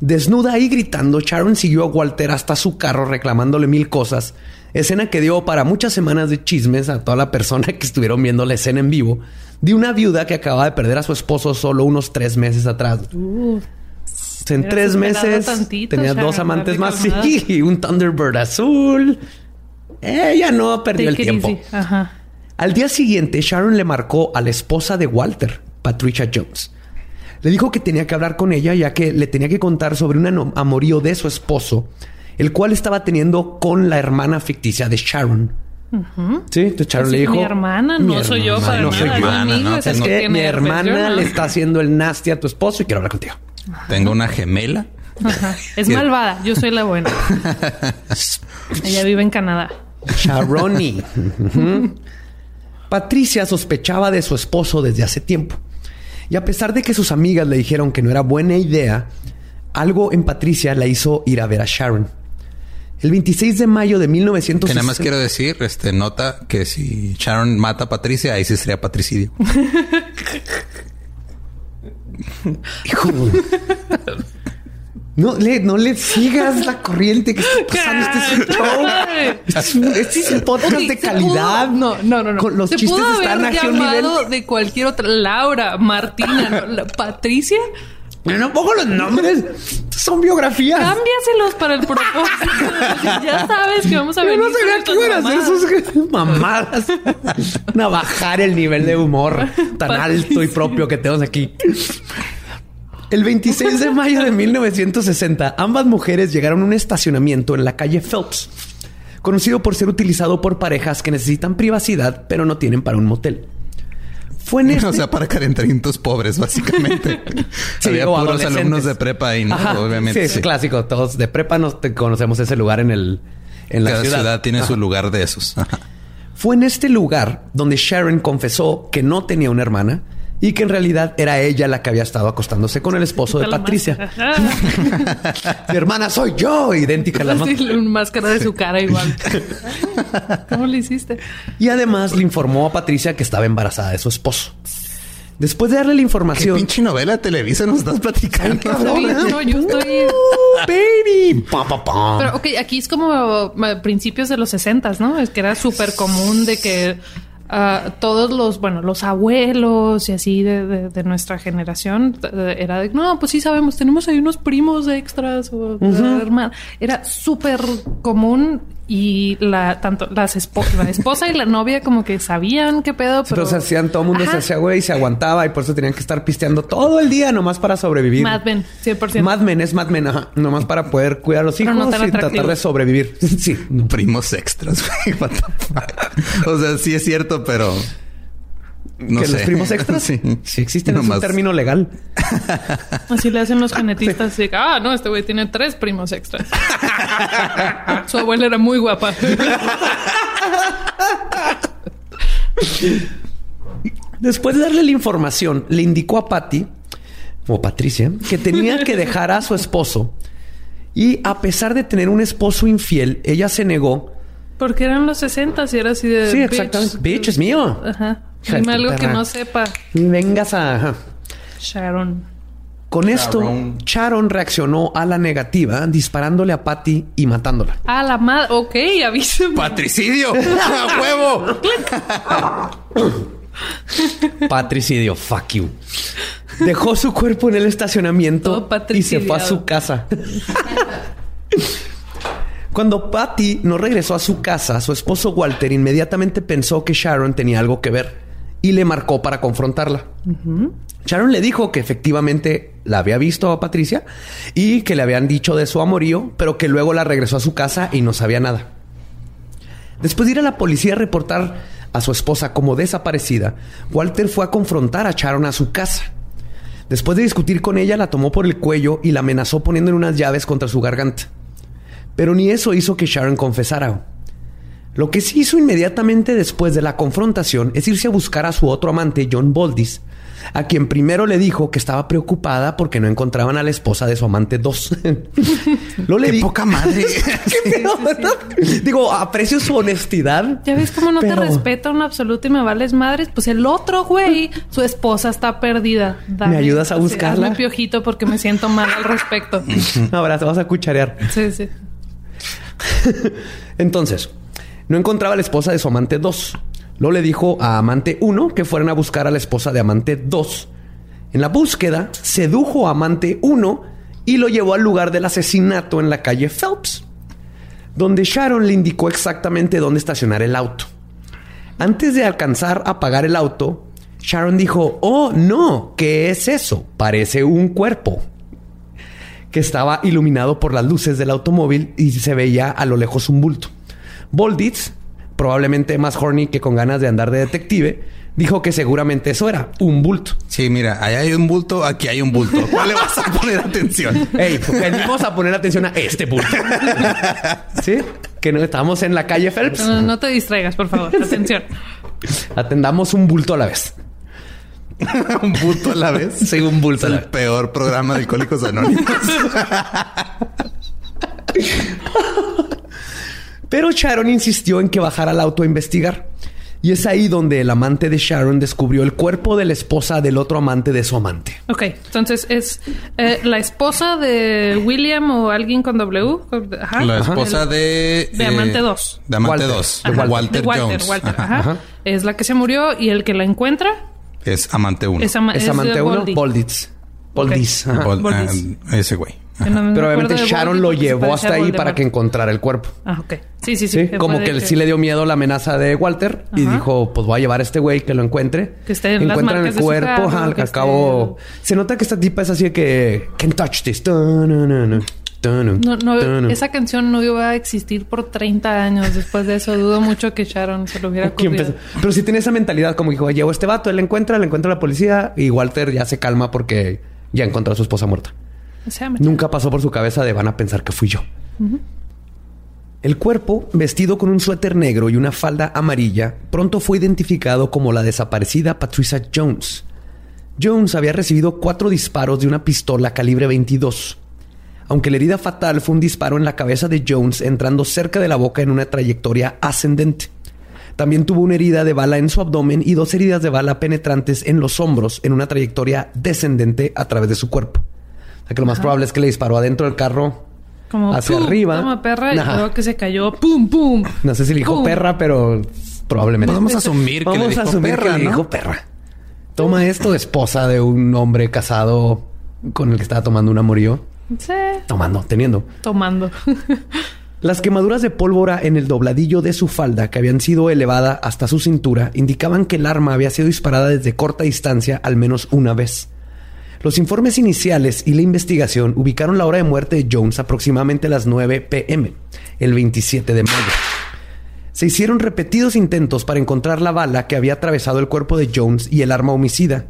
Desnuda y gritando, Sharon siguió a Walter hasta su carro reclamándole mil cosas. Escena que dio para muchas semanas de chismes a toda la persona que estuvieron viendo la escena en vivo de una viuda que acababa de perder a su esposo solo unos tres meses atrás. Uh, En tres meses tantito, tenía Sharon, dos amantes más sí, y un Thunderbird azul. Ella no perdió el take tiempo. Ajá. Al día siguiente, Sharon le marcó a la esposa de Walter, Patricia Jones. Le dijo que tenía que hablar con ella ya que le tenía que contar sobre un amorío de su esposo, el cual estaba teniendo con la hermana ficticia de Sharon. Sí, entonces Sharon Así, le dijo... mi hermana, no soy yo para no nada, soy yo. Es que mi hermana le está haciendo el nasty a tu esposo y quiero hablar contigo. Tengo una gemela. Ajá. Es malvada, yo soy la buena. Ella vive en Canadá. Sharoni. Patricia sospechaba de su esposo desde hace tiempo. Y a pesar de que sus amigas le dijeron que no era buena idea, algo en Patricia la hizo ir a ver a Sharon. El 26 de mayo de Que 1960... nada más quiero decir, este, nota que si Sharon mata a Patricia, ahí sí sería patricidio. Hijo. No le, no le sigas la corriente que está pasando. Este es un show. Este es un podcast de calidad. pudo- no, no, no. Con- Los chistes están a un nivel... de cualquier otra. Laura, Martina, Patricia. Yo no pongo los nombres. Son biografías. Cámbiaselos para el propósito. ya sabes que vamos a Yo venir. no sabía que iban a hacer estas sus mamadas. Van a bajar el nivel de humor tan alto y propio que tenemos aquí. El 26 de mayo de 1960, ambas mujeres llegaron a un estacionamiento en la calle Phelps, conocido por ser utilizado por parejas que necesitan privacidad pero no tienen para un motel. Fue en este... O sea, para calentamientos pobres, básicamente. Sí, Había puros alumnos de prepa ahí, ¿no? Ajá, Obviamente. Sí, es sí. clásico. Todos de prepa nos te- conocemos ese lugar en el en la Cada ciudad. ciudad, tiene Ajá. su lugar de esos. Ajá. Fue en este lugar donde Sharon confesó que no tenía una hermana y que en realidad era ella la que había estado acostándose con el esposo de Patricia. Mi hermana soy yo, idéntica a la una máscara de su cara igual. ¿Cómo le hiciste? Y además le informó a Patricia que estaba embarazada de su esposo. Después de darle la ¿Qué información, pinche novela de Televisa nos estás platicando? cabrón, Sí, no, yo estoy. ¡Oh, baby, Pa, pa, pa. Pero ok, aquí es como eh, principios de los sesentas, ¿no? Es que era súper común de que ah, todos los, bueno, los abuelos y así de, de- de nuestra generación eh, era de, no, pues sí sabemos, tenemos ahí unos primos extras o hermanos. Era súper común y la tanto las espo- la esposa y la novia como que sabían qué pedo, pero Entonces hacían, todo el mundo se hacía güey y se aguantaba y por eso tenían que estar pisteando todo el día nomás para sobrevivir. Mad Men, 100%. Mad Men es Mad Men, ajá. Nomás para poder cuidar a los hijos no y tratar atractivo. de sobrevivir. sí. Primos extras, güey. What the fuck? O sea, sí es cierto, pero. No ¿Que sé. los primos extras? sí. Sí existen, es un término legal. Así le hacen los genetistas. ah, no, este güey tiene tres primos extras. Su abuela era muy guapa. Después de darle la información, le indicó a Patty, o Patricia, que tenía que dejar a su esposo. Y a pesar de tener un esposo infiel, ella se negó. Porque eran los 60 y era así de. Sí, bitch. exactamente. Bitch, es mío. Ajá. Dime algo que no sepa. Vengas a... Sharon. Con esto, Sharon. Sharon reaccionó a la negativa, disparándole a Patty y matándola. Ah, la madre. Ok, avíseme. ¡Patricidio! ¡A huevo! Patricidio, fuck you. Dejó su cuerpo en el estacionamiento y se fue a su casa. Cuando Patty no regresó a su casa, su esposo Walter inmediatamente pensó que Sharon tenía algo que ver y le marcó para confrontarla. Sharon le dijo que efectivamente la había visto a Patricia y que le habían dicho de su amorío, pero que luego la regresó a su casa y no sabía nada. Después de ir a la policía a reportar a su esposa como desaparecida, Walter fue a confrontar a Sharon a su casa. Después de discutir con ella, la tomó por el cuello y la amenazó poniéndole unas llaves contra su garganta. Pero ni eso hizo que Sharon confesara. Lo que sí hizo inmediatamente después de la confrontación es irse a buscar a su otro amante, John Boldis, a quien primero le dijo que estaba preocupada porque no encontraban a la esposa de su amante 2. Lo le ¡Qué di- poca madre! ¿Qué pedo? Digo, aprecio su honestidad. Ya ves cómo no pero- te respeto en absoluto y me vales madres. Pues el otro güey, su esposa está perdida. Dame, ¿Me ayudas a buscarla? hazme piojito porque me siento mal al respecto. Ahora te vas a cucharear. Sí, sí. Entonces, no encontraba la esposa de su amante 2. Luego le dijo a amante 1 que fueran a buscar a la esposa de amante 2. En la búsqueda, sedujo a amante 1 y lo llevó al lugar del asesinato en la calle Phelps, donde Sharon le indicó exactamente dónde estacionar el auto. Antes de alcanzar a apagar el auto, Sharon dijo, oh no, ¿qué es eso? Parece un cuerpo que estaba iluminado por las luces del automóvil y se veía a lo lejos un bulto. Bolditz, probablemente más horny que con ganas de andar de detective, dijo que seguramente eso era un bulto. Sí, mira, allá hay un bulto, aquí hay un bulto. ¿Cuál le vas a poner atención? Ey, venimos a poner atención a este bulto. ¿Sí? Que no estamos en la calle Phelps. No, no te distraigas, por favor. Atención. Atendamos un bulto a la vez. un bulto a la vez. Sí, un bulto a Es el peor programa de Alcohólicos Anónimos. Pero Sharon insistió en que bajara al auto a investigar. Y es ahí donde el amante de Sharon descubrió el cuerpo de la esposa del otro amante de su amante. Ok, entonces es eh, la esposa de William o alguien con W. Ajá. La esposa de... De eh, Amante 2. De Amante Walter. 2. De Ajá, Walter, de Walter, Jones. Walter, Ajá. ajá. Es la que se murió y el que la encuentra Es Amante 1. es, ama- Es es amante de 1, Goldie. Bolditz. Bolditz. ajá. Boldis. ese güey. No Pero obviamente Sharon lo llevó hasta ahí para que encontrara el cuerpo. Ah, ok. Sí, sí, sí. Sí, como que sí le dio miedo la amenaza de Walter y dijo, pues voy a llevar a este güey que lo encuentre. Que esté en Encuentran el cuerpo, al que al cabo... Se nota que esta tipa es así de que... Can't touch this. No, no, ta-na. esa canción no iba a existir por 30 años después de eso. Dudo mucho que Sharon se lo hubiera ocurrido. Pero sí tiene esa mentalidad como dijo, llevo este vato, él le encuentra, le encuentra a la policía y Walter ya se calma porque ya encontró a su esposa muerta. O sea, me- Nunca pasó por su cabeza de van a pensar que fui yo. El cuerpo, vestido con un suéter negro y una falda amarilla, pronto fue identificado como la desaparecida Patricia Jones. Jones había recibido cuatro disparos de una pistola calibre 22. Aunque la herida fatal fue un disparo en la cabeza de Jones entrando cerca de la boca en una trayectoria ascendente. También tuvo una herida de bala en su abdomen y dos heridas de bala penetrantes en los hombros en una trayectoria descendente a través de su cuerpo. Que lo más probable es que le disparó adentro del carro como hacia ¡pum! arriba. Toma perra y Ajá. luego que se cayó. ¡Pum, pum! No sé si le dijo ¡Pum! perra, pero probablemente. Vamos a asumir que le Vamos dijo a asumir perra, que le ¿no? dijo perra. Toma esto, esposa de un hombre casado con el que estaba tomando un amorío. Sí, Tomando, teniendo. tomando. Las quemaduras de pólvora en el dobladillo de su falda, que habían sido elevada hasta su cintura, indicaban que el arma había sido disparada desde corta distancia al menos una vez. Los informes iniciales y la investigación ubicaron la hora de muerte de Jones aproximadamente a las 9 pm, el 27 de mayo. Se hicieron repetidos intentos para encontrar la bala que había atravesado el cuerpo de Jones y el arma homicida,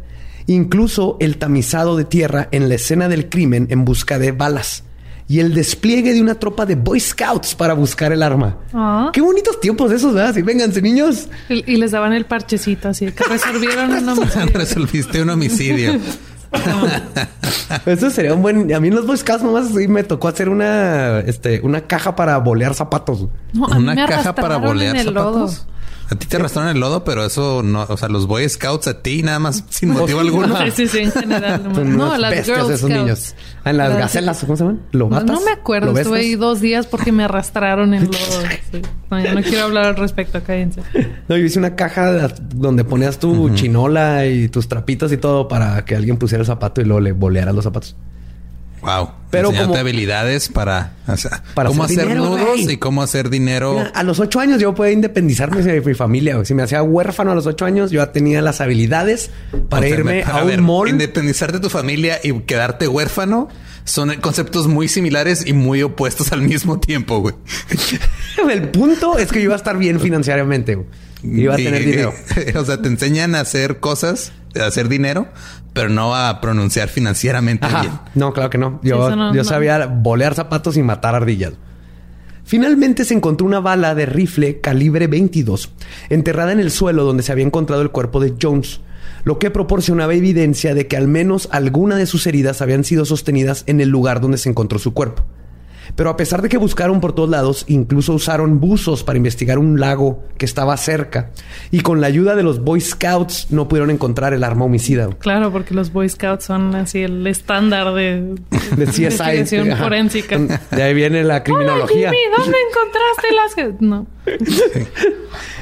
incluso el tamizado de tierra en la escena del crimen en busca de balas. y el despliegue de una tropa de Boy Scouts para buscar el arma. Ah. Qué bonitos tiempos esos, ¿verdad? Sí, vénganse, niños. Y, y les daban el parchecito así que resolvieron un homicidio. Resolviste un homicidio. Eso sería un buen. A mí en los Boy Scouts nomás sí me tocó hacer una, este, una caja para bolear zapatos. No, a mí Una me caja para bolear en el lodo. A ti te arrastraron el lodo, pero eso no, o sea, los Boy Scouts a ti nada más sin motivo alguno. Sí, sí, sí, en general. No, unas las bestias Girl esos Scouts. niños. Ah, en las Las- gacelas, ¿cómo se llaman? No, ¿Lobatas? no me acuerdo, estuve ahí dos días porque me arrastraron en lodo. Sí. No, no quiero hablar al respecto, cállense. No, yo hice una caja de- donde ponías tu chinola y tus trapitos y todo para que alguien pusiera el zapato y luego le bolearas los zapatos. Wow. Pero como- habilidades para, o sea, Para cómo hacer hacer, dinero, nudos y cómo hacer dinero. Mira, a los ocho años yo podía independizarme de mi familia. Si me hacía huérfano a los ocho años, yo ya tenía las habilidades para O sea, irme a a, ver, un mall. Independizarte de tu familia y quedarte huérfano son conceptos muy similares y muy opuestos al mismo tiempo, güey. El punto es que yo iba a estar bien financieramente. güey. Iba a Y- tener dinero. O sea, te enseñan a hacer cosas, a hacer dinero, pero no a pronunciar financieramente bien. No, claro que no. Yo, eso no- yo no. sabía bolear zapatos y matar ardillas. Finalmente se encontró una bala de rifle calibre 22 enterrada en el suelo donde se había encontrado el cuerpo de Jones, lo que proporcionaba evidencia de que al menos alguna de sus heridas habían sido sostenidas en el lugar donde se encontró su cuerpo. Pero a pesar de que buscaron por todos lados, incluso usaron buzos para investigar un lago que estaba cerca, y con la ayuda de los Boy Scouts no pudieron encontrar el arma homicida. Claro, porque los Boy Scouts son así el estándar de, de CSI. investigación Ajá. forénsica. De ahí viene la criminología. Hola, Jimmy, ¿dónde encontraste las...? No.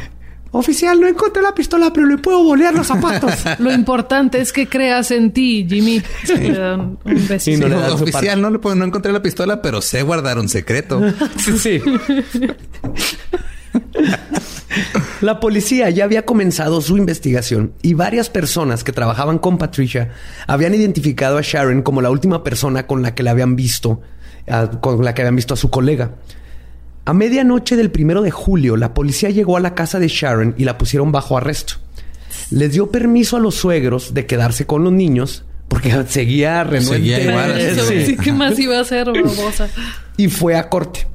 Oficial, no encontré la pistola, pero le puedo bolear los zapatos. Lo importante es que creas en ti, Jimmy. Le dan un besito. Sí, no le dan su Oficial, no le puedo, no encontré la pistola, pero sé guardar un secreto. sí, sí. La policía ya había comenzado su investigación y varias personas que trabajaban con Patricia habían identificado a Sharon como la última persona con la que la habían visto, a- con la que habían visto a su colega. A medianoche del primero de julio, la policía llegó a la casa de Sharon y la pusieron bajo arresto. Les dio permiso a los suegros de quedarse con los niños porque seguía renuente. Seguía igual, Sí. sí, ¿Qué más iba a hacer, babosa? y fue a corte.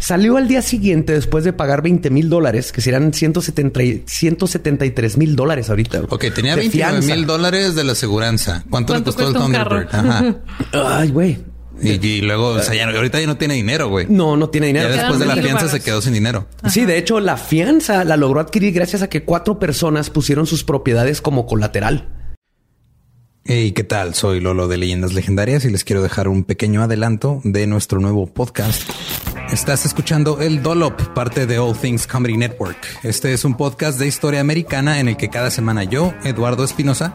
Salió al día siguiente después de pagar 20 mil dólares, que serán 170 y- 173 mil dólares ahorita. Ok, tenía De 29 fianza. mil dólares de la aseguranza. ¿Cuánto, le ¿Cuánto costó el? Thunderbird? Ajá. Ay, güey. Y, y luego, o sea, ya no- ahorita ya no tiene dinero, güey. No, no tiene Ya dinero. después de la fianza se quedó sin dinero. Sí, de hecho, la fianza la logró adquirir gracias a que cuatro personas pusieron sus propiedades como colateral. Hey, ¿qué tal? Soy Lolo de Leyendas Legendarias y les quiero dejar un pequeño adelanto de nuestro nuevo podcast. Estás escuchando El Dolop, parte de All Things Comedy Network. Este es un podcast de historia americana en el que cada semana yo, Eduardo Espinosa,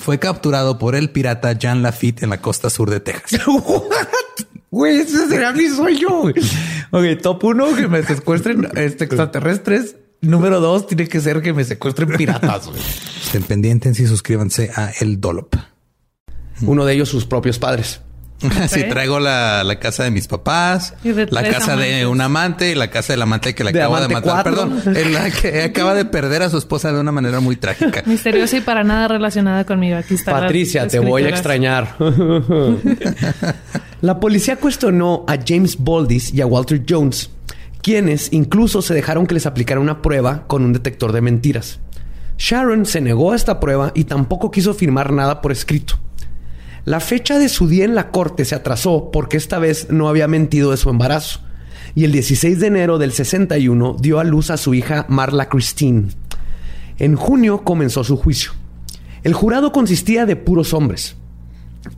fue capturado por el pirata Jean Lafitte en la costa sur de Texas. Güey, ese será mi sueño. güey. Ok, top uno, que me secuestren este, extraterrestres. Número dos, tiene que ser que me secuestren piratas. güey. Estén pendientes y suscríbanse a El Dolop. Uno de ellos, sus propios padres. Si traigo la, la casa de mis papás, de la casa de un amante y la casa del amante que le De acabo de matar. cuatro. Perdón, en la que acaba de perder a su esposa de una manera muy trágica. Misteriosa y para nada relacionada conmigo. Aquí está. Patricia, te voy a extrañar. La policía cuestionó a James Baldis y a Walter Jones, quienes incluso se dejaron que les aplicara una prueba con un detector de mentiras. Sharon se negó a esta prueba y tampoco quiso firmar nada por escrito. La fecha de su día en la corte se atrasó porque esta vez no había mentido de su embarazo. Y el 16 de enero del 61 dio a luz a su hija Marla Christine. En junio comenzó su juicio. El jurado consistía de puros hombres.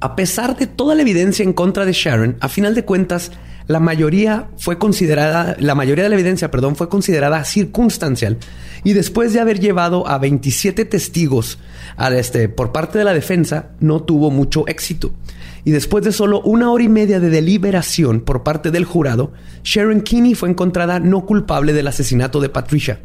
A pesar de toda la evidencia en contra de Sharon, a final de cuentas, la mayoría fue considerada, la mayoría de la evidencia, perdón, fue considerada circunstancial. Y después de haber llevado a 27 testigos al este, por parte de la defensa, no tuvo mucho éxito. Y después de solo una hora y media de deliberación por parte del jurado, Sharon Kinney fue encontrada no culpable del asesinato de Patricia.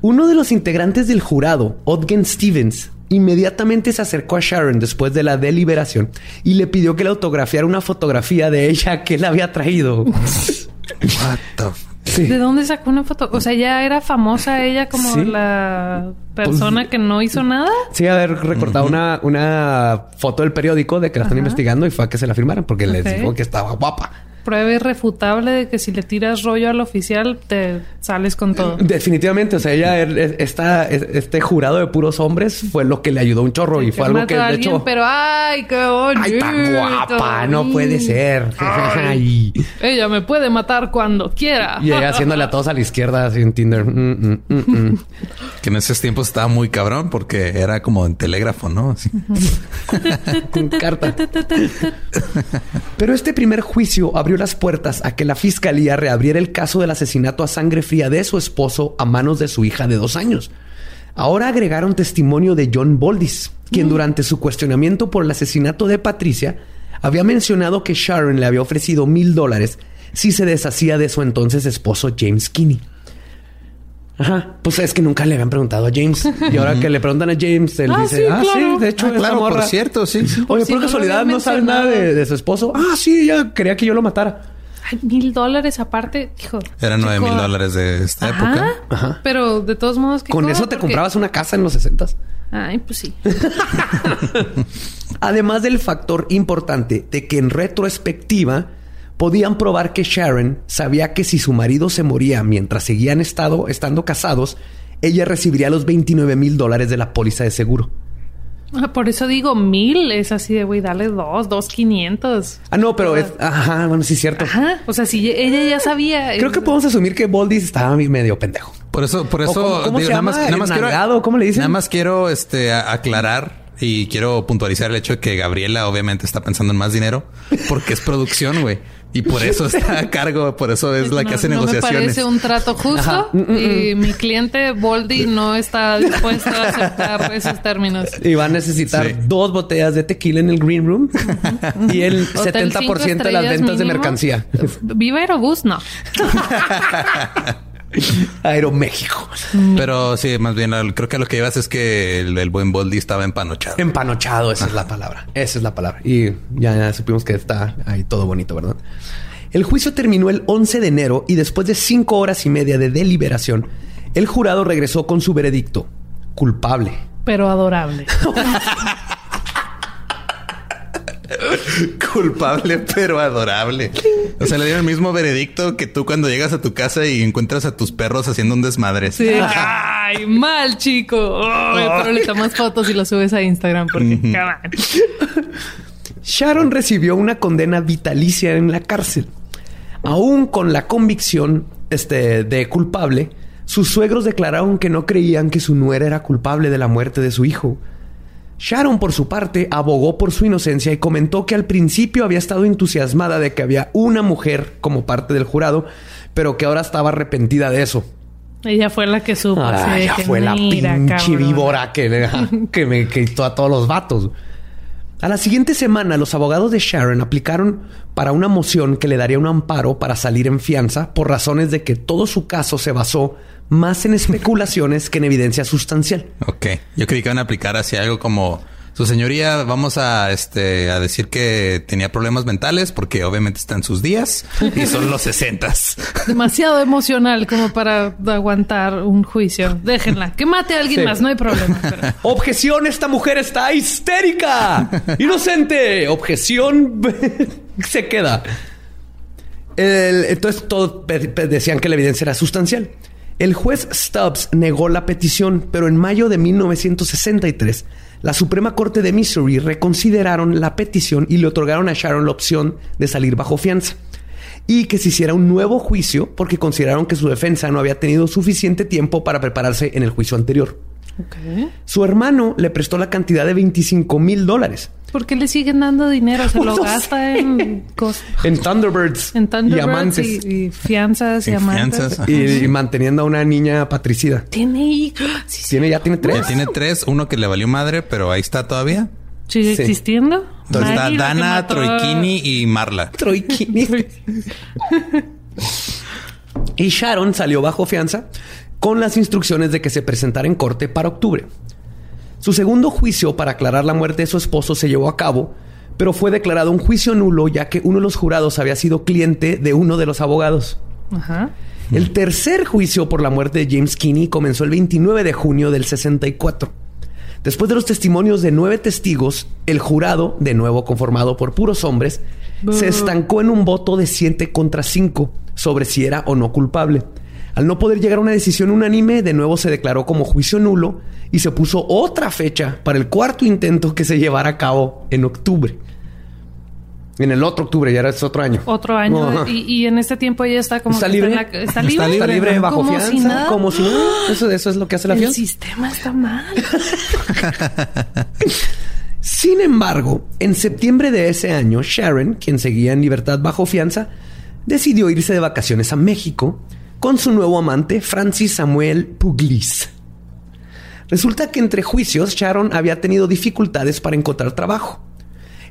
Uno de los integrantes del jurado, Odgen Stevens, inmediatamente se acercó a Sharon después de la deliberación y le pidió que le autografiara una fotografía de ella que él había traído. What the f- Sí. ¿De dónde sacó una foto? O sea, ya era famosa ella como Sí. la persona que no hizo nada. Sí, haber recortado una, una foto del periódico de que la están investigando y fue a que se la firmaran porque les Ok. dijo que estaba guapa. Prueba irrefutable de que si le tiras rollo al oficial, te sales con todo. Definitivamente, o sea, ella, er- esta, este jurado de puros hombres fue lo que le ayudó un chorro y fue algo que a de hecho... Pero ay, qué bonito. ¡Ay, tan guapa! No puede ser. Ay. Ella me puede matar cuando quiera. Y ella haciéndole a todos a la izquierda así en Tinder. Mm, mm, mm, mm. Que en esos tiempos estaba muy cabrón porque era como en telégrafo, ¿no? Así. Con carta. Pero este primer juicio abrió las puertas a que la fiscalía reabriera el caso del asesinato a sangre fría de su esposo a manos de su hija de dos años. Ahora agregaron testimonio de John Boldis, quien durante su cuestionamiento por el asesinato de Patricia había mencionado que Sharon le había ofrecido mil dólares si se deshacía de su entonces esposo James Kinney. Ajá, pues es que nunca le habían preguntado a James. Y ahora que le preguntan a James, él Ah, dice, sí, ah, claro. sí, de hecho, Ah, claro, por morra- cierto, sí. sí. Oye, por no casualidad no saben nada de, de su esposo. Ah, sí, ella quería que yo lo matara. Ay, mil dólares aparte. Hijo. Eran nueve mil dólares de esta Ajá. época. Ajá. Pero de todos modos, ¿qué Con cosa? eso te Porque- comprabas una casa en los 60 Ay, pues sí. Además del factor importante de que en retrospectiva podían probar que Sharon sabía que si su marido se moría mientras seguían estado, estando casados, ella recibiría los 29 mil dólares de la póliza de seguro. Por eso digo mil. Es así de, güey, dale dos, dos quinientos. Ah, no, pero es... Ajá, bueno, sí es cierto. Ajá. O sea, si ella ya sabía. Creo que podemos asumir que Boldis estaba medio pendejo. Por eso, por eso, cómo- cómo se nada llama? más, nada más quiero. ¿Cómo le dicen? Nada más quiero este aclarar y quiero puntualizar el hecho de que Gabriela obviamente está pensando en más dinero porque es producción, güey. Y por eso está a cargo, por eso es la que no, hace no negociaciones. me parece un trato justo y mi cliente Boldy no está dispuesto a aceptar esos términos. Y va a necesitar Sí. dos botellas de tequila en el green room y el Hotel 70% cinco de las ventas de mínimo. mercancía. Viva Aerobús, no. Aeroméxico. Pero sí, más bien creo que lo que ibas es que el, el buen Boldy estaba empanochado. Empanochado, esa es la palabra. Esa es la palabra. Y ya, ya supimos que está ahí todo bonito, ¿verdad? El juicio terminó el 11 de enero y después de cinco horas y media de deliberación, el jurado regresó con su veredicto. Culpable. Pero adorable. Culpable pero adorable. O sea, le dieron el mismo veredicto que tú cuando llegas a tu casa y encuentras a tus perros haciendo un desmadre. Sí. Ay, mal, chico. Pero le tomas fotos y lo subes a Instagram porque, on. Sharon recibió una condena vitalicia en la cárcel. Aún con la convicción este, de culpable, sus suegros declararon que no creían que su nuera era culpable de la muerte de su hijo. Sharon, por su parte, abogó por su inocencia y comentó que al principio había estado entusiasmada de que había una mujer como parte del jurado, pero que ahora estaba arrepentida de eso. Ella fue la que supo. Ah, que, fue la pinche víbora que, que me quitó a todos los vatos. A la siguiente semana, los abogados de Sharon aplicaron para una moción que le daría un amparo para salir en fianza por razones de que todo su caso se basó más en especulaciones que en evidencia sustancial. Ok. Yo creí que iban a aplicar hacia algo como su señoría, vamos a este a decir que tenía problemas mentales porque obviamente está en sus días y son los sesentas. Demasiado emocional como para aguantar un juicio. Déjenla. Que mate a alguien Sí. más, no hay problema. pero- Objeción, esta mujer está histérica. Inocente. Objeción se queda. El- entonces todos decían que la evidencia era sustancial. El juez Stubbs negó la petición, pero en mayo de 1963, la Suprema Corte de Missouri reconsideraron la petición y le otorgaron a Sharon la opción de salir bajo fianza y que se hiciera un nuevo juicio porque consideraron que su defensa no había tenido suficiente tiempo para prepararse en el juicio anterior. Su hermano le prestó la cantidad de 25 mil dólares, ¿Por qué le siguen dando dinero? Se lo No sé. gasta en cosas. En Thunderbirds. En Thunderbirds y amantes. y, y fianzas y, Y amantes. fianzas. Y, y manteniendo a una niña patricida. Tiene hijos. Sí, sí. Tiene, ya tiene tres. Ya tiene tres, uno que le valió madre, pero ahí está todavía. ¿Sigue Sí. existiendo? Entonces está Dana, Troikini y Marla. Troikini. y Sharon salió bajo fianza con las instrucciones de que se presentara en corte para octubre. Su segundo juicio para aclarar la muerte de su esposo se llevó a cabo, pero fue declarado un juicio nulo ya que uno de los jurados había sido cliente de uno de los abogados. Ajá. El tercer juicio por la muerte de James Kinney comenzó el 29 de junio del 64. Después de los testimonios de nueve testigos, el jurado, de nuevo conformado por puros hombres, se estancó en un voto de 7 contra 5 sobre si era o no culpable. Al no poder llegar a una decisión unánime, de nuevo se declaró como juicio nulo y se puso otra fecha para el cuarto intento que se llevara a cabo en octubre. En el otro octubre, ya era otro año. Otro año. Y, y en este tiempo ella está como... ¿Está libre? la- está Está libre. bajo como fianza. Si nada. Como si nada. Eso, eso es lo que hace la El fianza. sistema está mal. Sin embargo, en septiembre de ese año, Sharon, quien seguía en libertad bajo fianza, decidió irse de vacaciones a México con su nuevo amante, Francis Samuel Puglis. Resulta que entre juicios, Sharon había tenido dificultades para encontrar trabajo.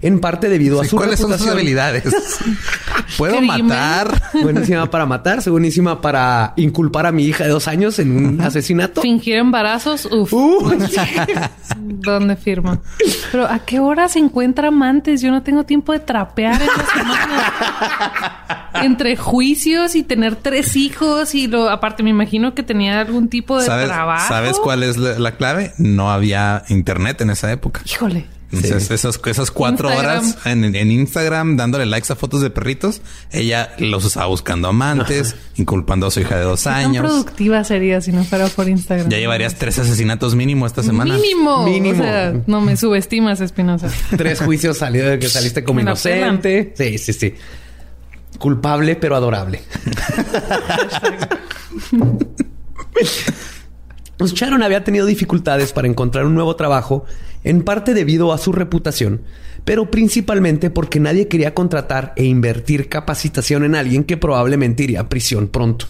En parte debido a su ¿Cuáles son sus reputación. habilidades? Puedo Crimen. matar. Buenísima para matar, buenísima para inculpar a mi hija de dos años en un asesinato. Fingir embarazos. Uf. Uh, ¿Dónde firma? Pero ¿a qué hora se encuentra amantes? Yo no tengo tiempo de trapear en la semana. Entre juicios y tener tres hijos y lo aparte me imagino que tenía algún tipo de ¿Sabes, trabajo. ¿Sabes cuál es la, la clave? No había internet en esa época. Híjole. Entonces, esas, esas cuatro Instagram. horas en, en Instagram dándole likes a fotos de perritos, ella los estaba buscando amantes, inculpando a su hija de dos ¿Qué tan años. productiva sería si no fuera por Instagram? Ya llevarías tres asesinatos mínimo esta semana. Mínimo. Mínimo. O sea, no me subestimas, Espinosa. Tres juicios salió de que saliste como inocente. Sí, sí, sí. Culpable pero adorable. Pues Sharon había tenido dificultades para encontrar un nuevo trabajo, en parte debido a su reputación, pero principalmente porque nadie quería contratar e invertir capacitación en alguien que probablemente iría a prisión pronto.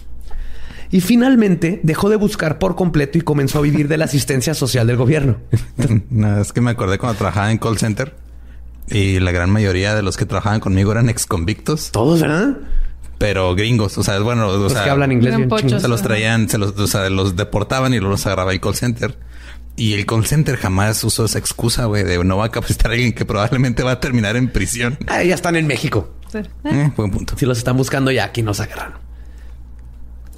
Y finalmente dejó de buscar por completo y comenzó a vivir de la asistencia social del gobierno. No, es que me acordé cuando trabajaba en call center y la gran mayoría de los que trabajaban conmigo eran ex convictos, Todos, ¿verdad? Pero gringos. O sea, bueno, o Los sea, que hablan inglés bien pochos. se los traían, se los, o sea, los deportaban y luego los agarraba el call center. Y el call center jamás usó esa excusa, güey, de no va a capacitar a alguien que probablemente va a terminar en prisión. Ah, ya están en México. Eh, buen punto. Si los están buscando ya, aquí nos agarraron.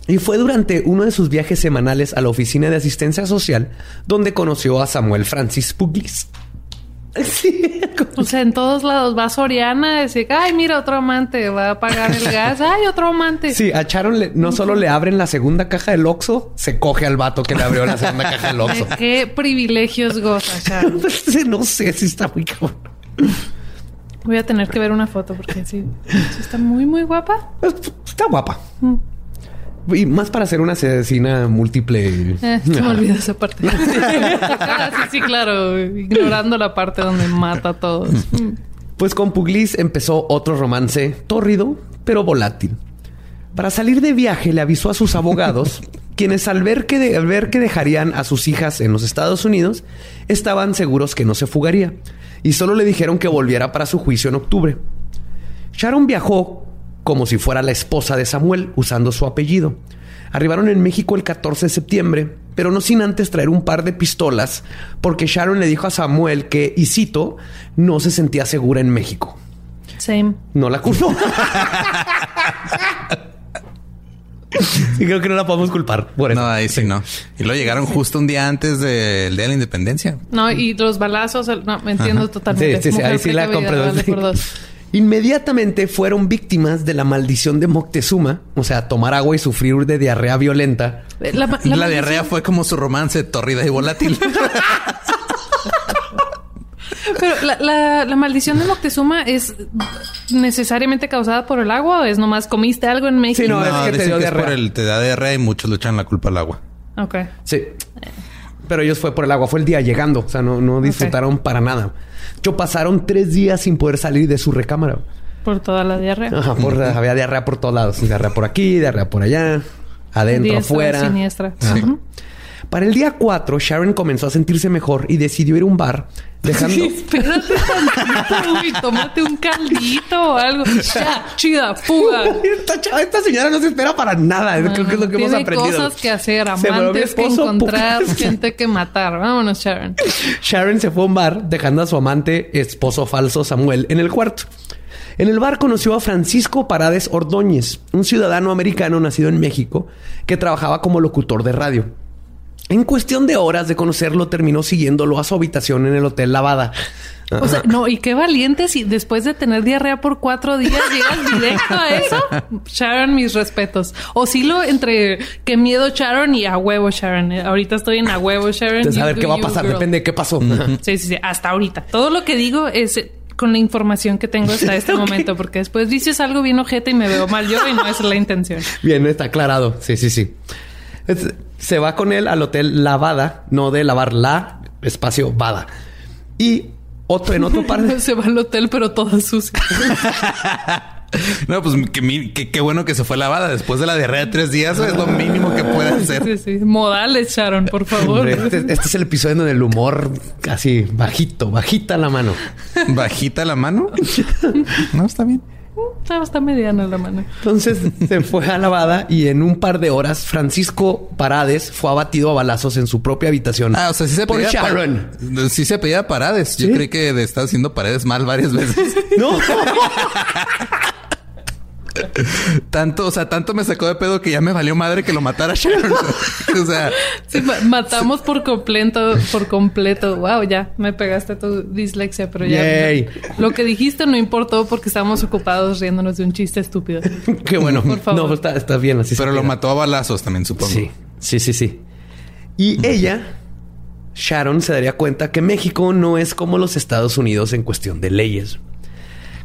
Y fue durante uno de sus viajes semanales a la oficina de asistencia social donde conoció a Samuel Francis Puglis. Sí, O sea, en todos lados va Soriana a decir, ay, mira, otro amante va a pagar el gas. Ay, otro amante. Sí, a Charon le- no solo le abren la segunda caja del Oxxo, se coge al vato que le abrió la segunda caja del Oxxo. ¿De qué privilegios goza, Sharon? no sé si está muy cabrón. Voy a tener que ver una foto porque sí, sí está muy, muy guapa. Está guapa. Y más para ser una asesina múltiple. Eh, se me olvidó esa parte. Sí, sí, claro. Ignorando la parte donde mata a todos. Pues con Puglis empezó otro romance tórrido, pero volátil. Para salir de viaje le avisó a sus abogados, quienes al ver, que de- al ver que dejarían a sus hijas en los Estados Unidos, estaban seguros que no se fugaría, y solo le dijeron que volviera para su juicio en octubre. Sharon viajó como si fuera la esposa de Samuel, usando su apellido. Arribaron en México el 14 de septiembre, pero no sin antes traer un par de pistolas, porque Sharon le dijo a Samuel que, y cito, no se sentía segura en México. Same. No la culpó. y creo que no la podemos culpar por eso. No, ahí sí no. Y luego llegaron justo un día antes del Día de la Independencia. No, y los balazos, el- no, me entiendo totalmente. Sí, sí, sí, ahí sí la compré. Inmediatamente fueron víctimas de la maldición de Moctezuma, o sea, tomar agua y sufrir de diarrea violenta. Eh, La, La, diarrea fue como su romance tórrida y volátil. Pero la, la- la maldición de Moctezuma es necesariamente causada por el agua o es nomás comiste algo en México. Sí, no, es que te dicen dio que es por diarrea. el te da diarrea y muchos le echan la culpa al agua. Ok. Sí. Pero ellos fue por el agua, fue el día llegando. O sea, no, no disfrutaron para nada. Yo pasaron tres días sin poder salir de su recámara. Por toda la diarrea. Ajá, por, había diarrea por todos lados. Diarrea por aquí, diarrea por allá, adentro, Diestra, afuera. Siniestra. Sí. Para el día 4, Sharon comenzó a sentirse mejor y decidió ir a un bar, dejando... Espérate tantito, güey. Tómate un caldito o algo. Ya, chida, fuga. esta, chava- esta señora no se espera para nada. Creo que es lo que hemos Tiene aprendido. cosas que hacer, amantes que esposo, encontrar, gente que matar. Vámonos, Sharon. Sharon se fue a un bar dejando a su amante, esposo falso Samuel, en el cuarto. En el bar conoció a Francisco Parades Ordóñez, un ciudadano americano nacido en México que trabajaba como locutor de radio. En cuestión de horas de conocerlo, terminó siguiéndolo a su habitación en el Hotel Lavada. O sea, no, y qué valiente si después de tener diarrea por cuatro días llegas directo a eso. Sharon, mis respetos. Oscilo entre qué miedo Sharon y a huevo Sharon. Eh, Ahorita estoy en a huevo Sharon. Entonces, a ver qué va a pasar, girl. depende de qué pasó. Sí, sí, sí, hasta ahorita. Todo lo que digo es eh, con la información que tengo hasta este momento, porque después dices algo bien ojete y me veo mal yo y no es la intención. Bien, está aclarado. Sí, sí, sí. Es- se va con él al hotel Lavada, no de lavar la espacio Vada. Y otro en otro par de... Se va al hotel, pero toda sucia. No, pues que mi- que- qué bueno que se fue lavada después de la diarrea de tres días. Es lo mínimo que puede hacer. Sí, sí. Modales, Sharon, por favor. Este, este es el episodio donde el humor casi bajito, bajita la mano. Bajita la mano. No, está bien. Está, está mediana la mano. Entonces se fue a lavada y en un par de horas Francisco Parades fue abatido a balazos en su propia habitación. Ah, o sea, sí se por pedía pa- Sharon. Sí se pedía Parades. Yo ¿Sí? creí que estaba haciendo Paredes mal varias veces. No. tanto, o sea, tanto me sacó de pedo que ya me valió madre que lo matara Sharon. o sea, Sí, ma- matamos por completo, por completo. Wow, ya me pegaste tu dislexia, pero ya. Yay. Lo que dijiste no importó porque estábamos ocupados riéndonos de un chiste estúpido. Qué bueno. Por favor. No, pues está, está bien así. se pero lo queda. mató a balazos también, supongo. Sí, sí, sí, sí. Y ella, Sharon, se daría cuenta que México no es como los Estados Unidos en cuestión de leyes.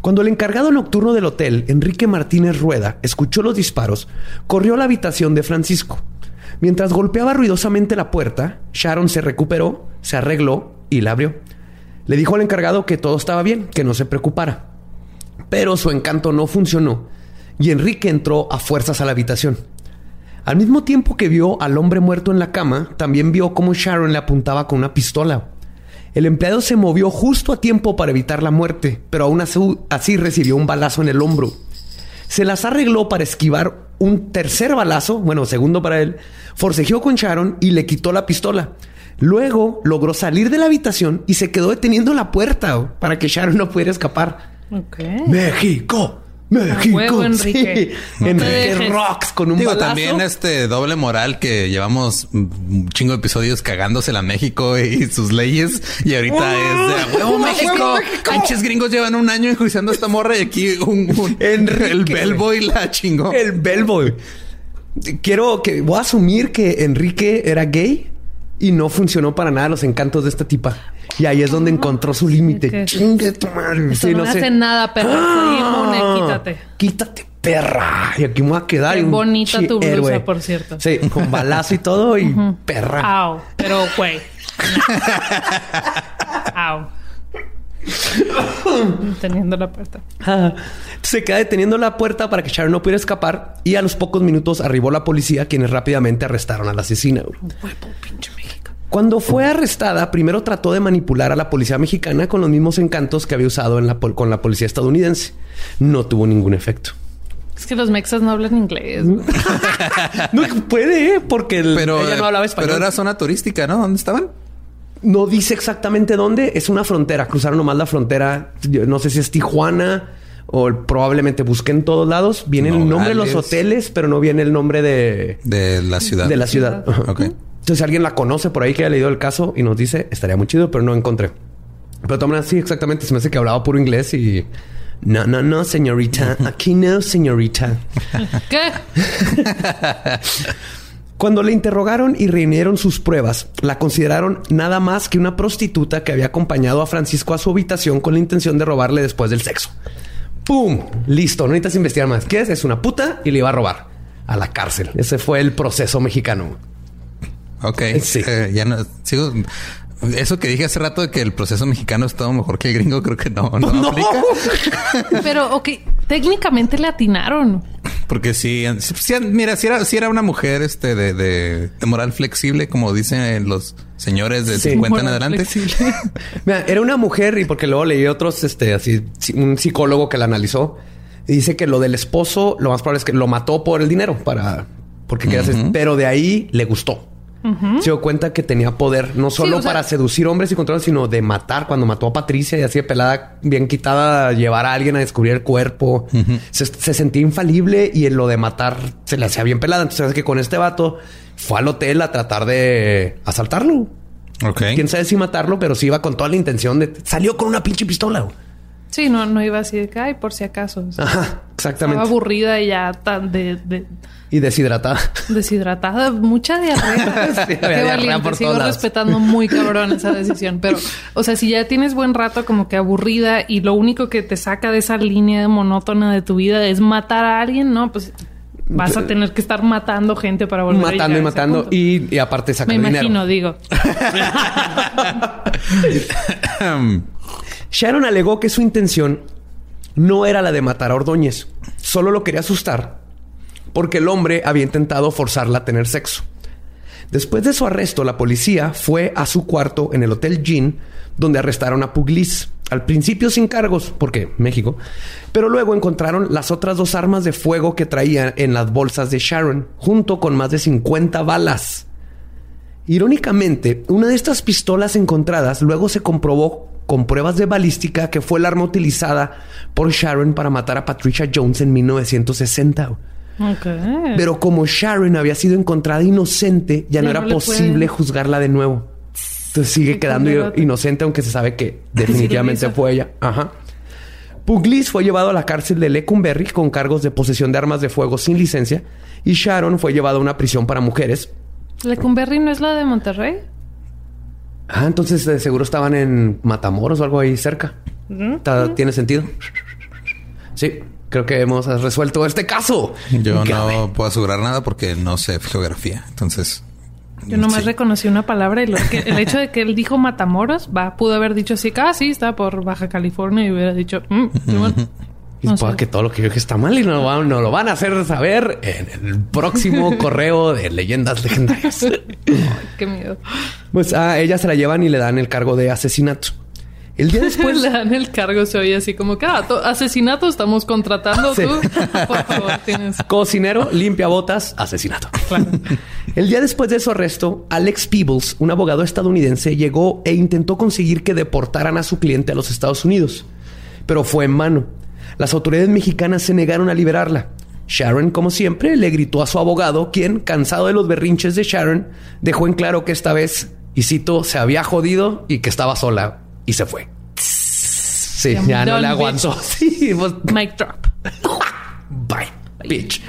Cuando el encargado nocturno del hotel, Enrique Martínez Rueda, escuchó los disparos, corrió a la habitación de Francisco. Mientras golpeaba ruidosamente la puerta, Sharon se recuperó, se arregló y la abrió. Le dijo al encargado que todo estaba bien, que no se preocupara. Pero su encanto no funcionó y Enrique entró a fuerzas a la habitación. Al mismo tiempo que vio al hombre muerto en la cama, también vio cómo Sharon le apuntaba con una pistola. El empleado se movió justo a tiempo para evitar la muerte, pero aún así, recibió un balazo en el hombro. Se las arregló para esquivar un tercer balazo, bueno, segundo para él, forcejeó con Sharon y le quitó la pistola. Luego logró salir de la habitación y se quedó deteniendo la puerta para que Sharon no pudiera escapar. México, México. huevo, Enrique. Sí. No te Enrique. Rocks con un Digo, balazo. también este doble moral que llevamos un chingo de episodios cagándosela a México y sus leyes. Y ahorita es de huevo México. Pinches gringos llevan un año enjuiciando a esta morra y aquí un, un- Enrique, el Bellboy la chingó. El Bellboy. Quiero que voy a asumir que Enrique era gay y no funcionó para nada los encantos de esta tipa. Y ahí es donde encontró su límite. Chingue tu madre. Eso Sí, no, me sé. hace nada, perra. Soy inmune, Ah, quítate. Quítate, perra. Y aquí me voy a quedar. Qué bonita tu blusa, héroe. por cierto. Sí, con balazo y todo y perra. Au. Pero, güey. Au. Teniendo la puerta. Ah. Se queda deteniendo la puerta para que Sharon no pudiera escapar y a los pocos minutos arribó la policía quienes rápidamente arrestaron a la asesina. güey. Cuando fue arrestada, primero trató de manipular a la policía mexicana con los mismos encantos que había usado en la pol- con la policía estadounidense. No tuvo ningún efecto. Es que los mexas no hablan inglés. No puede, ¿eh? porque el- Pero, ella no hablaba español. pero era zona turística, ¿no? ¿Dónde estaban? No dice exactamente dónde. Es una frontera. Cruzaron nomás la frontera. Yo No sé si es Tijuana o probablemente busqué en todos lados. Viene el nombre de los hoteles, pero no viene el nombre de, De la ciudad. de la ciudad. Ajá. Entonces, si alguien la conoce por ahí que haya leído el caso y nos dice, estaría muy chido, pero no encontré. Pero también sí, exactamente. Se me hace que hablaba puro inglés y... No, no, no, señorita. Aquí no, señorita. ¿Qué? Cuando le interrogaron y reunieron sus pruebas, la consideraron nada más que una prostituta que había acompañado a Francisco a su habitación con la intención de robarle después del sexo. ¡Pum! Listo, no necesitas investigar más. ¿Qué es? Es una puta y le iba a robar a la cárcel. Ese fue el proceso mexicano. Ok. Sí. Eh, ya no sigo. Eso que dije hace rato de que el proceso mexicano es todo mejor que el gringo, creo que no, no, No. aplica. Pero, ok, técnicamente le atinaron. Porque sí, sí, sí, mira, si era, si era una mujer este de, de, de moral flexible, como dicen los señores de Sí. 50 en Moral adelante. flexible. Mira, era una mujer y porque luego leí otros, este, así, un psicólogo que la analizó y dice que lo del esposo, lo más probable es que lo mató por el dinero para, porque quería hacer- pero de ahí le gustó. Se dio cuenta que tenía poder no solo sea- para seducir hombres y controlar, sino de matar. Cuando mató a Patricia y así de pelada, bien quitada, llevar a alguien a descubrir el cuerpo. se, se sentía infalible y en lo de matar se le hacía bien pelada. Entonces, es que con este vato fue al hotel a tratar de asaltarlo. Ok. Quién sabe si matarlo, pero sí iba con toda la intención de. Salió con una pinche pistola. güey. Sí, no, no iba así de que, ay, por si acaso. O sea, Ajá, estaba exactamente. aburrida y ya tan de, de- Y deshidratada. deshidratada, mucha diarrea. Sí, Qué diarrea por sigo todos lados. respetando muy cabrón esa decisión. Pero, o sea, si ya tienes buen rato como que aburrida y lo único que te saca de esa línea monótona de tu vida es matar a alguien, no, pues vas a tener que estar matando gente para volver a matando y llegar a ese matando. punto. Y, y aparte Me sacar imagino, dinero. digo. Sharon alegó que su intención no era la de matar a Ordóñez. Solo lo quería asustar porque el hombre había intentado forzarla a tener sexo. Después de su arresto, la policía fue a su cuarto en el Hotel Jean, donde arrestaron a Puglis. Al principio sin cargos, porque México, pero luego encontraron las otras dos armas de fuego que traía en las bolsas de Sharon, junto con más de 50 balas. Irónicamente, una de estas pistolas encontradas luego se comprobó con pruebas de balística que fue el arma utilizada por Sharon para matar a Patricia Jones en 1960. Pero como Sharon había sido encontrada inocente, ya, Ya no era no posible pueden- juzgarla de nuevo. Entonces sigue quedando inocente, aunque se sabe que definitivamente fue ella. Ajá. Puglis fue llevado a la cárcel de Lecumberri con cargos de posesión de armas de fuego sin licencia y Sharon fue llevado a una prisión para mujeres. ¿Lecumberri no es la de Monterrey? Ah, entonces de seguro estaban en Matamoros o algo ahí cerca. Ta- ¿Tiene sentido? Sí, creo que hemos resuelto este caso. Yo no puedo asegurar nada porque no sé geografía. Entonces. Yo nomás sí. reconocí una palabra y lo que- el hecho de que él dijo Matamoros, va, pudo haber dicho así, que, ah, sí, está por Baja California y hubiera dicho, mm. Y No que todo lo que yo dije está mal y van- nos lo van a hacer saber en el próximo correo de leyendas legendarias. Qué miedo. Pues a ella se la llevan y le dan el cargo de asesinato. El día después. le dan el cargo, se oye así como que, ah, to- asesinato estamos contratando Sí. tú. Por favor, tienes. Cocinero, limpia botas, asesinato. El día después de su arresto, Alex Peebles, un abogado estadounidense, llegó e intentó conseguir que deportaran a su cliente a los Estados Unidos. Pero fue en mano. Las autoridades mexicanas se negaron a liberarla. Sharon, como siempre, le gritó a su abogado, quien, cansado de los berrinches de Sharon, dejó en claro que esta vez, y cito, se había jodido y que estaba sola y se fue. Sí, I'm ya no le aguantó. Sí, pues, Mic drop. Bye, bitch.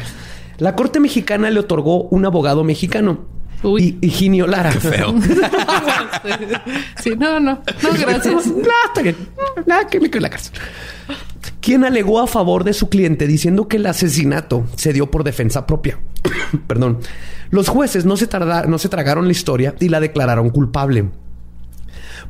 La corte mexicana le otorgó un abogado mexicano. Uy. Y Higinio Lara. Feo. Sí, no, no. No, gracias. No, está bien. Nada que me quede en la cárcel. Quien alegó a favor de su cliente diciendo que el asesinato se dio por defensa propia. Perdón. Los jueces no se, tarda- no se tragaron la historia y la declararon culpable.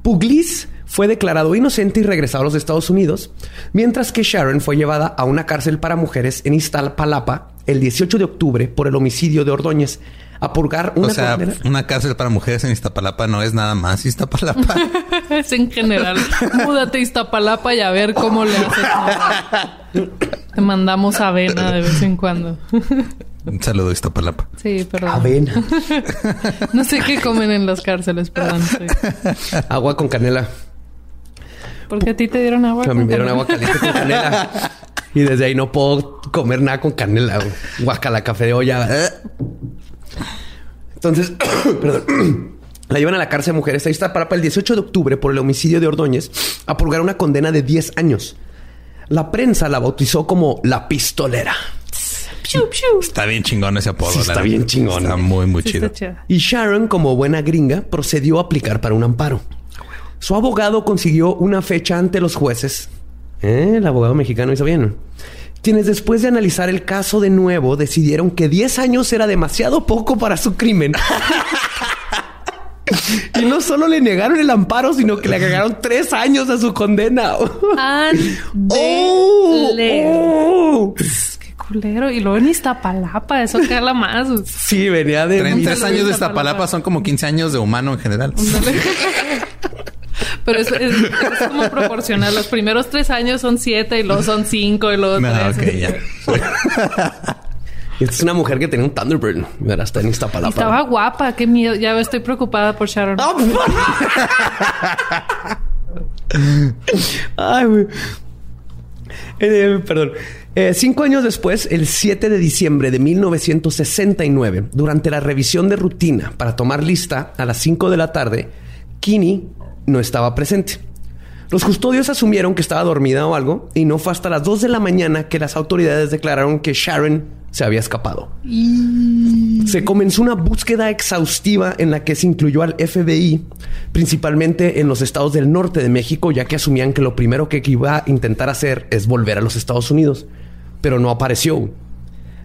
Puglis fue declarado inocente y regresado a los Estados Unidos, mientras que Sharon fue llevada a una cárcel para mujeres en Iztapalapa el 18 de octubre por el homicidio de Ordóñez, a purgar una O sea, condena- una cárcel para mujeres en Iztapalapa no es nada más Iztapalapa. Es en general. Múdate a Iztapalapa y a ver cómo le haces. Te mandamos avena de vez en cuando. Un saludo Iztapalapa. Sí, perdón. avena, No sé qué comen en las cárceles, perdón. sí. agua con canela. Porque a ti te dieron agua. A mí me dieron agua caliente con canela. Y desde ahí no puedo comer nada con canela. Guacala, café de olla. Entonces, perdón. La llevan a la cárcel de mujeres. Ahí está para el 18 de octubre por el homicidio de Ordóñez a purgar una condena de 10 años. La prensa la bautizó como la pistolera. Piu, piu. Está bien chingón ese apodo. Sí, está bien chingón. Está muy, muy Sí, chido. Y Sharon, como buena gringa, procedió a aplicar para un amparo. Su abogado consiguió una fecha ante los jueces. ¿Eh? El abogado mexicano hizo bien. Quienes después de analizar el caso de nuevo decidieron que 10 años era demasiado poco para su crimen Y no solo le negaron el amparo, sino que le agregaron tres años a su condena. ¡Oh! ¡Oh! ¡Qué culero! Y luego en Iztapalapa, eso cala más. Sí, venía de... Tres años de Iztapalapa son como 15 años de humano en general. Pero es, es, es, como proporcional. Los primeros tres años son siete y luego son cinco y luego no, tres. Okay, ya. Esta es una mujer que tenía un Thunderbird. Mira, está en Iztapalapa. Y estaba guapa. Qué miedo. Ya estoy preocupada por Sharon. Oh, Ay, güey. Eh, perdón. Eh, cinco años después, el 7 de diciembre de 1969, durante la revisión de rutina para tomar lista a las 5 de la tarde, Kinney no estaba presente. Los custodios asumieron que estaba dormida o algo y no fue hasta las 2 de la mañana que las autoridades declararon que Sharon se había escapado. Y... Se comenzó una búsqueda exhaustiva en la que se incluyó al FBI, principalmente en los estados del norte de México, ya que asumían que lo primero que iba a intentar hacer es volver a los Estados Unidos, pero no apareció.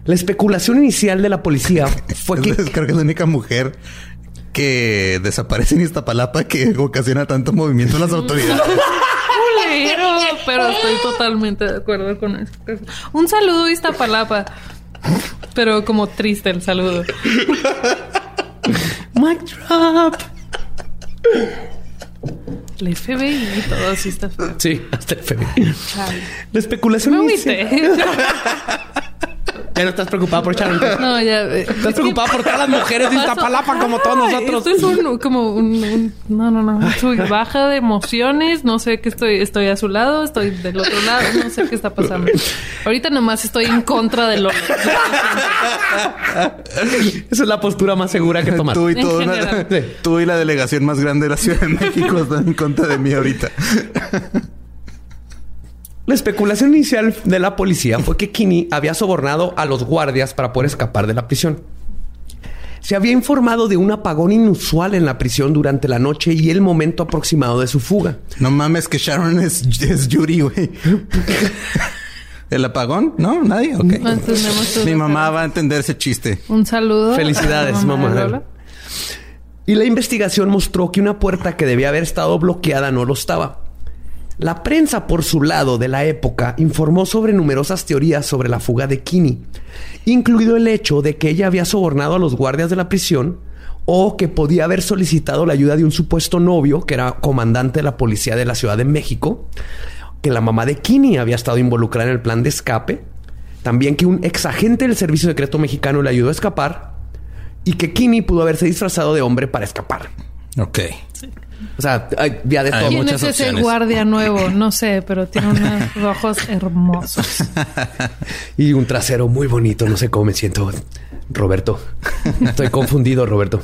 La especulación inicial de la policía fue que... Creo que es la única mujer que desaparece en Iztapalapa que ocasiona tanto movimiento en las autoridades. Culero, pero estoy totalmente de acuerdo con eso. Un saludo Iztapalapa. Pero como triste el saludo. Mic drop. El FBI y todo así está feo. Sí, hasta el FBI. La especulación Me. Ya no estás preocupada por Sharon. No, ya. eh, Estás preocupada por todas las mujeres de Iztapalapa como todos nosotros. Esto es un, como un, un- no, no, no. Soy baja de emociones. No sé qué estoy. Estoy a su lado, estoy del otro lado. No sé qué está pasando. Ahorita nomás estoy en contra de lo. Esa es la postura más segura que tomar. Tú y, una-. Sí. tú y la delegación más grande de la Ciudad de México están en contra de mí ahorita. La especulación inicial de la policía fue que Kinney había sobornado a los guardias para poder escapar de la prisión. Se había informado de un apagón inusual en la prisión durante la noche y el momento aproximado de su fuga. No mames que Sharon es, es Yuri, güey. ¿El apagón? ¿No? ¿Nadie? Ok. Mi mamá va a entender ese chiste. Un saludo. Felicidades, mamá. Y la investigación mostró que una puerta que debía haber estado bloqueada no lo estaba. La prensa, por su lado, de la época, informó sobre numerosas teorías sobre la fuga de Kinney, incluido el hecho de que ella había sobornado a los guardias de la prisión o que podía haber solicitado la ayuda de un supuesto novio que era comandante de la policía de la Ciudad de México, que la mamá de Kinney había estado involucrada en el plan de escape, también que un ex agente del Servicio Secreto Mexicano le ayudó a escapar y que Kinney pudo haberse disfrazado de hombre para escapar. Ok. O sea, hay ya de Hay todo. ¿Quién muchas es ese opciones. guardia nuevo? No sé, pero tiene unos ojos hermosos. Y un trasero muy bonito. No sé cómo me siento, Roberto. Estoy confundido, Roberto.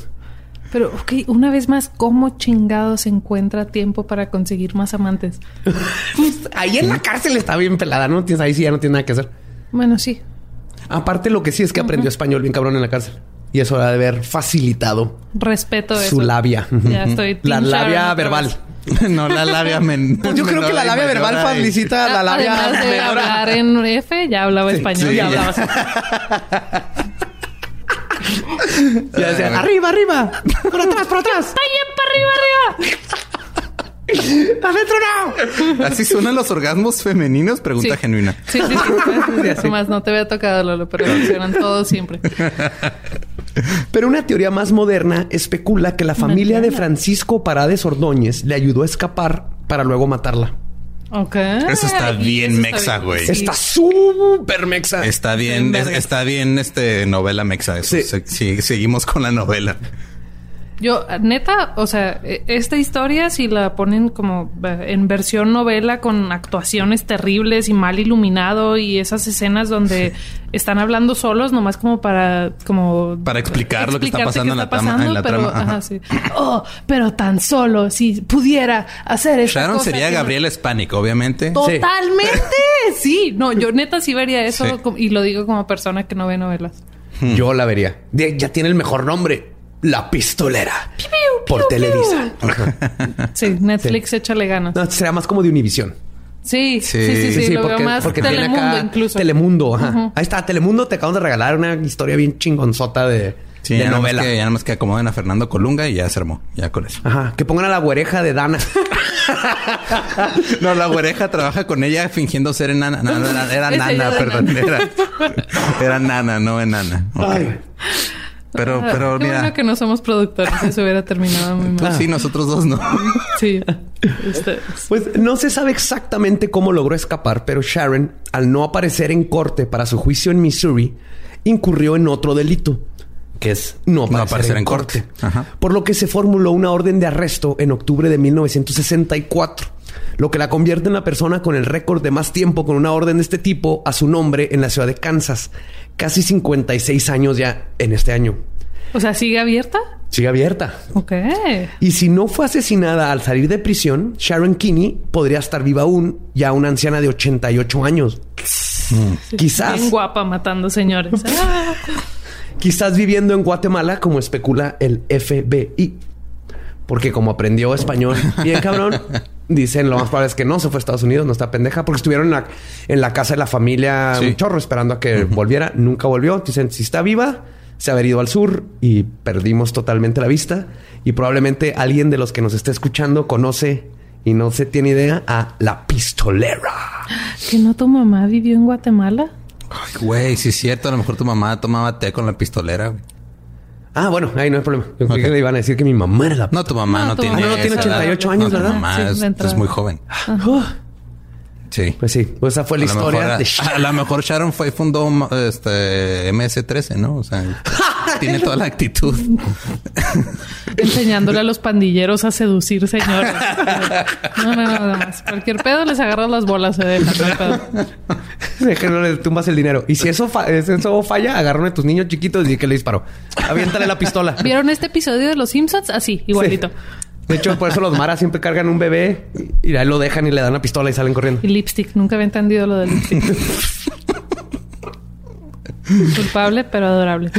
Pero, ok, una vez más, ¿cómo chingado se encuentra tiempo para conseguir más amantes? Ahí en la cárcel está bien pelada, ¿no? Ahí sí ya no tiene nada que hacer. Bueno, sí. Aparte, lo que sí es que aprendió español bien cabrón en la cárcel. Y eso ha de haber facilitado Respeto eso. su labia. Ya estoy. La labia verbal. no, la labia men Pues yo creo que la labia verbal facilita la labia Además de menor. hablar en F, ya hablaba español, sí, ya ya. hablaba. Ya decía, arriba, arriba. Por atrás, por atrás. ¡Ay, para arriba, arriba! Adentro no. ¿Así suenan los orgasmos femeninos? Pregunta Sí. genuina. Sí, sí, sí. Además, no te había tocado, Lolo, pero funcionan todos siempre. Pero una teoría más moderna especula que la familia de Francisco Parades Ordóñez le ayudó a escapar para luego matarla. Ok. Eso está bien eso mexa, güey. Está súper mexa. Está bien, es- está bien este novela mexa. Eso. Sí. Se- sí, seguimos con la novela. Yo, neta, o sea, e- esta historia, si la ponen como eh, en versión novela con actuaciones terribles y mal iluminado y esas escenas donde están hablando solos, nomás como para, como Para explicar lo que está pasando en la trama- pasando, en la pero, trama, ajá. ajá, sí. Oh, pero tan solo, si pudiera hacer esta Sharon cosa sería Gabriela Spanik, obviamente. Totalmente, sí. No, yo neta sí vería eso Sí. y lo digo como persona que no ve novelas. Yo la vería. Ya tiene el mejor nombre. La pistolera. por Televisa. Ajá. Sí, Netflix échale ganas. No, sería más como de Univisión. Sí, sí, Sí. sí, sí, lo veo más tiene Telemundo incluso. Telemundo, ajá. Ahí está, Telemundo te acabamos de regalar una historia bien chingonzota de Sí, de ya nada, más novela. que, ya nada más que acomoden a Fernando Colunga y ya se armó. Ya con eso. Ajá, que pongan a la güereja de Dana. No, la güereja trabaja con ella fingiendo ser enana. No, no, era, era nana, perdón. Era, era nana, no enana. Ok. Ay. Pero, Ah, pero Qué mira. bueno que no somos productores. Eso hubiera terminado muy Pues mal. sí, nosotros dos no. Sí. Ustedes. Pues no se sabe exactamente cómo logró escapar, pero Sharon, al no aparecer en corte para su juicio en Missouri, incurrió en otro delito, que es no aparecer, aparecer en, en corte. corte. Ajá. Por lo que se formuló una orden de arresto en octubre de 1964, lo que la convierte en la persona con el récord de más tiempo con una orden de este tipo a su nombre en la ciudad de Kansas. Casi 56 años ya en este año. O sea, ¿sigue abierta? Sigue abierta. Ok. Y si no fue asesinada al salir de prisión, Sharon Kinney podría estar viva aún, ya una anciana de 88 años. Quizás, Bien guapa matando señores. Ah. quizás viviendo en Guatemala, como especula el FBI. Porque como aprendió español bien cabrón, dicen lo más probable es que no se fue a Estados Unidos, no está pendeja, porque estuvieron en la, en la casa de la familia Sí. un chorro esperando a que volviera. Nunca volvió. Dicen, si está viva, se ha ido al sur y perdimos totalmente la vista. Y probablemente alguien de los que nos esté escuchando conoce y no se tiene idea a la pistolera. ¿Que no tu mamá vivió en Guatemala? Ay, güey, sí es cierto. A lo mejor tu mamá tomaba té con la pistolera. Ah, bueno, ahí no hay problema. Yo creí Ok. que le iban a decir que mi mamá era la No, tu mamá No, no, tu tiene. mamá no tiene esa edad. 88 años, No, tu ¿verdad? mamá Sí, es, es muy joven. Oh, Sí. Pues sí, pues esa fue la A lo historia mejor- de a, Sharon. a lo mejor Sharon fue y fundó este MS-13, ¿no? O sea, tiene toda la actitud. Enseñándole a los pandilleros a seducir señores. No, no, no, nada más. Cualquier pedo les agarras las bolas, se dejan. no no le tumbas el dinero. Y si eso, fa- si eso falla, agarra uno de tus niños chiquitos y que le disparó. Aviéntale la pistola. ¿Vieron este episodio de Los Simpsons? Así, igualito. Sí. De hecho, por eso los maras siempre cargan un bebé y y ahí lo dejan y le dan la pistola y salen corriendo. Y lipstick. Nunca había entendido lo del lipstick. Culpable, pero adorable.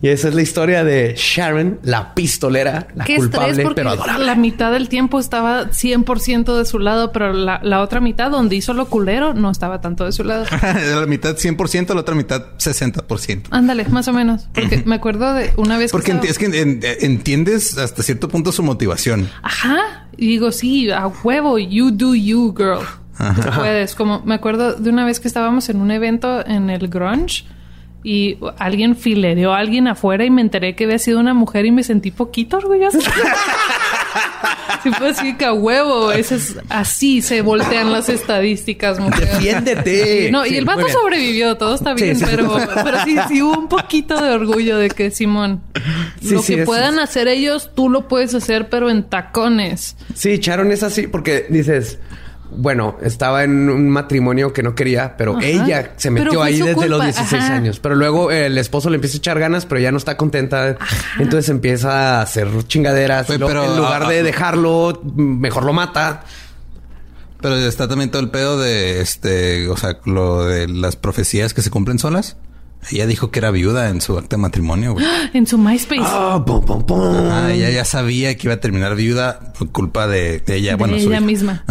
Y esa es la historia de Sharon, la pistolera, la Qué culpable, porque pero adorable. la mitad del tiempo estaba 100% de su lado, pero la, la otra mitad donde hizo lo culero no estaba tanto de su lado. la mitad 100%, la otra mitad 60%. Ándale, más o menos. Porque me acuerdo de una vez Porque que... es que en- entiendes hasta cierto punto su motivación. Ajá. Y digo, sí, a huevo, you do you, girl. Tú puedes. Como me acuerdo de una vez que estábamos en un evento en el grunge y alguien filereó a alguien afuera y me enteré que había sido una mujer y me sentí poquito orgullosa. sí, fue así que a huevo. Ese es así se voltean las estadísticas, mujer. Defiéndete. No, y Sí, el vato sobrevivió, todo está Sí, bien, sí. pero, pero sí, sí hubo un poquito de orgullo de que Simón, Sí, lo sí, que es- puedan hacer ellos, tú lo puedes hacer, pero en tacones. Sí, Sharon es así porque dices, bueno, estaba en un matrimonio que no quería, pero Ajá. ella se metió ahí desde los culpa, 16 ajá. años. Pero luego el esposo le empieza a echar ganas, pero ya no está contenta. Entonces empieza a hacer chingaderas. Pero, en lugar ah, de dejarlo, mejor lo mata. Pero está también todo el pedo de este, o sea, lo de las profecías que se cumplen solas. Ella dijo que era viuda en su acta de matrimonio, güey. En su MySpace. Ah, pum, pum, pum. Ah, ella ya sabía que iba a terminar viuda por culpa de, de ella, de bueno, ella misma.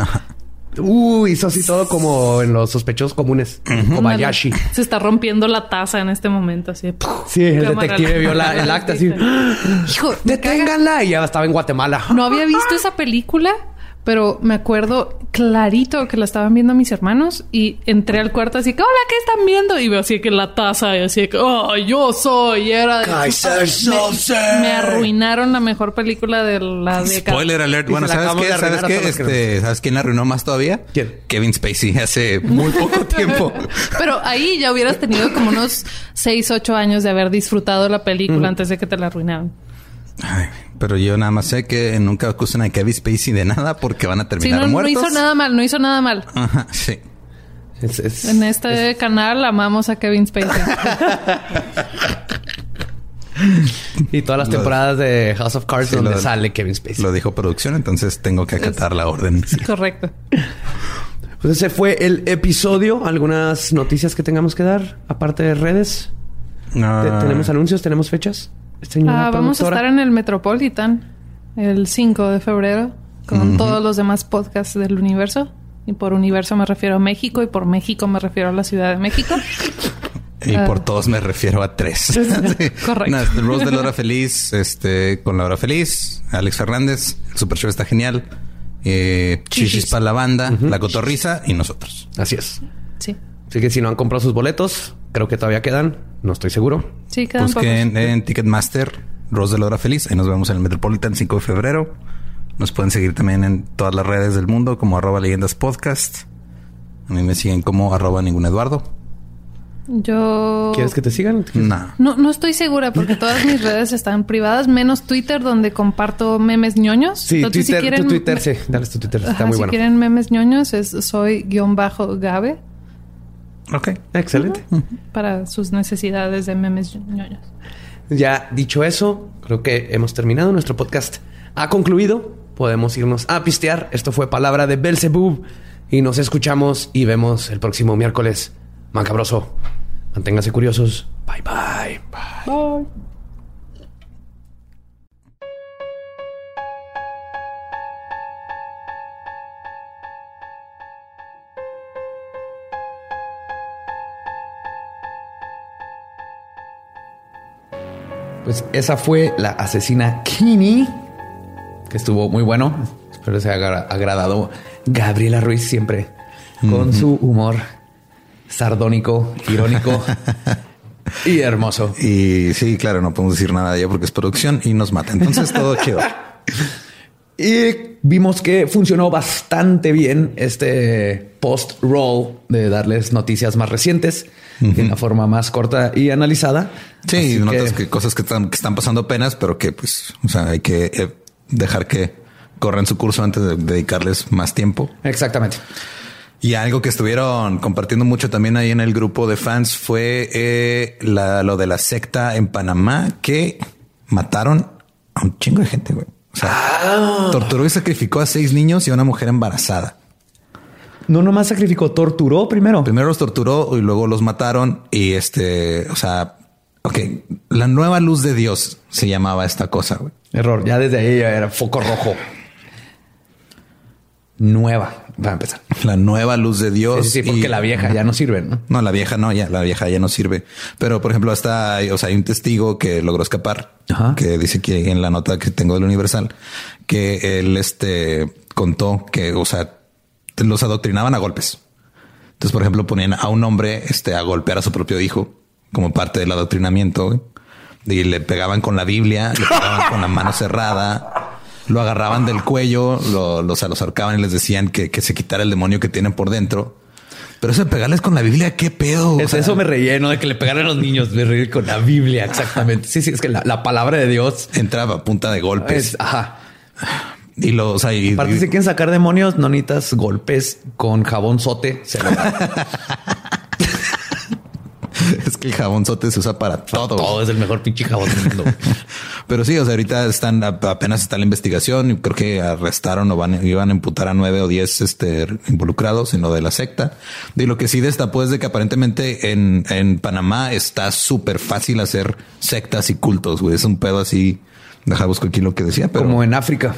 Uh, hizo así todo como en los sospechosos comunes. Kobayashi. Se está rompiendo la taza en este momento, así. Sí, el detective vio la- el acta así. Hijo. Deténganla. Y ya estaba en Guatemala. No había visto esa película, pero me acuerdo clarito que la estaban viendo mis hermanos y entré al cuarto así que, hola, ¿qué están viendo? Y veo así que la taza y así que, oh, yo soy. Y era de- Kaiser me, arruinaron la mejor película de la década. Spoiler alert. Bueno, ¿sabes qué? ¿Sabes a qué? Este, ¿sabes quién la arruinó más todavía? ¿Quién? Kevin Spacey hace muy poco tiempo. Pero ahí ya hubieras tenido como unos 6, 8 años de haber disfrutado la película antes de que te la arruinaran. Ay, pero yo nada más sé que nunca acusan a Kevin Spacey de nada porque van a terminar no, no muertos. hizo nada mal, no hizo nada mal. Ajá, sí. Es- es- En este canal amamos a Kevin Spacey. Y todas las Lo- temporadas de House of Cards Sí, donde lo- sale Kevin Spacey. Lo dijo producción, entonces tengo que acatar la orden. Correcto. Pues ese fue el episodio. ¿Algunas noticias que tengamos que dar? Aparte de redes. No. Te- ¿Tenemos anuncios? ¿Tenemos fechas? Señora Ah, vamos a estar en el Metropolitan el 5 de febrero con todos los demás podcasts del universo. Y por universo me refiero a México y por México me refiero a la Ciudad de México. Y por todos me refiero a tres. Sí. Correcto. No, este, Rose de Laura Feliz, este, con Laura Feliz, Alex Fernández, el Super Show está genial. Eh, Chichis para la banda, La Cotorriza y nosotros. Así es. Sí. Así que si no han comprado sus boletos, creo que todavía quedan. No estoy seguro. Sí, quedan Busquen pocos. en Ticketmaster Rose de Laura Feliz. Ahí nos vemos en el Metropolitan 5 de febrero. Nos pueden seguir también en todas las redes del mundo como arroba leyendas podcast. A mí me siguen como arroba ningún Eduardo. Yo... ¿Quieres que te sigan? No. No, no estoy segura porque todas mis redes están privadas, menos Twitter donde comparto memes ñoños. Sí, Entonces, Twitter, si quieren, tu Twitter, sí. Dale tu Twitter. Está Ajá, muy si bueno. quieren memes ñoños es soy guion bajo Gabe Ok. Excelente. para sus necesidades de memes ñoños. Ya dicho eso, creo que hemos terminado. Nuestro podcast ha concluido. Podemos irnos a pistear. Esto fue Palabra de Belzebub. Y nos escuchamos y vemos el próximo miércoles. Macabroso. Manténganse curiosos. Bye bye. Bye. Pues esa fue la asesina Kini, que estuvo muy bueno. Espero les haya agra- agradado Gabriela Ruiz siempre con su humor sardónico, irónico y hermoso. Y sí, claro, no podemos decir nada de ella porque es producción y nos mata. Entonces todo chido. Y vimos que funcionó bastante bien este post-roll de darles noticias más recientes de una forma más corta y analizada. Sí, Así notas que... cosas que están, que están pasando apenas, pero que pues, o sea, hay que eh, dejar que corran su curso antes de dedicarles más tiempo. Exactamente. Y algo que estuvieron compartiendo mucho también ahí en el grupo de fans fue eh, la- lo de la secta en Panamá que mataron a un chingo de gente, güey. O sea, torturó y sacrificó a seis niños y a una mujer embarazada. No nomás sacrificó, torturó primero. Primero los torturó y luego los mataron y este, o sea, ok, la nueva luz de Dios se llamaba esta cosa, güey. Error. Ya desde ahí ya era foco rojo. Nueva. Va a empezar. La nueva luz de Dios. Sí, sí, sí, porque y- la vieja ya no sirve, ¿no? No, la vieja no, ya la vieja ya no sirve. Pero por ejemplo, hasta o sea, hay un testigo que logró escapar, Ajá. que dice que en la nota que tengo del Universal, que él este contó que, o sea, los adoctrinaban a golpes. Entonces, por ejemplo, ponían a un hombre este, a golpear a su propio hijo como parte del adoctrinamiento güey. y le pegaban con la Biblia, le pegaban con la mano cerrada, lo agarraban del cuello, lo, los, los ahorcaban y les decían que, que se quitara el demonio que tienen por dentro. Pero eso de pegarles con la Biblia, qué pedo. O Es- sea, eso me reí, ¿no? De que le pegaran a los niños. Me reí con la Biblia, exactamente. Sí, sí, es que la, la palabra de Dios entraba a punta de golpes es... Ajá. Y lo, o sea, y- Aparte, y- si quieren sacar demonios, no necesitas golpes con jabón sote. Se lo da. es que el jabonzote se usa para todo. Todo es el mejor pinche jabón del mundo. Pero sí, o sea, ahorita están apenas está la investigación y creo que arrestaron o van, iban a imputar a nueve o diez este, involucrados en lo de la secta. Y lo que sí destapó es de que aparentemente en, en Panamá está súper fácil hacer sectas y cultos. Güey. Es un pedo así. Deja busco aquí lo que decía, pero Como en África.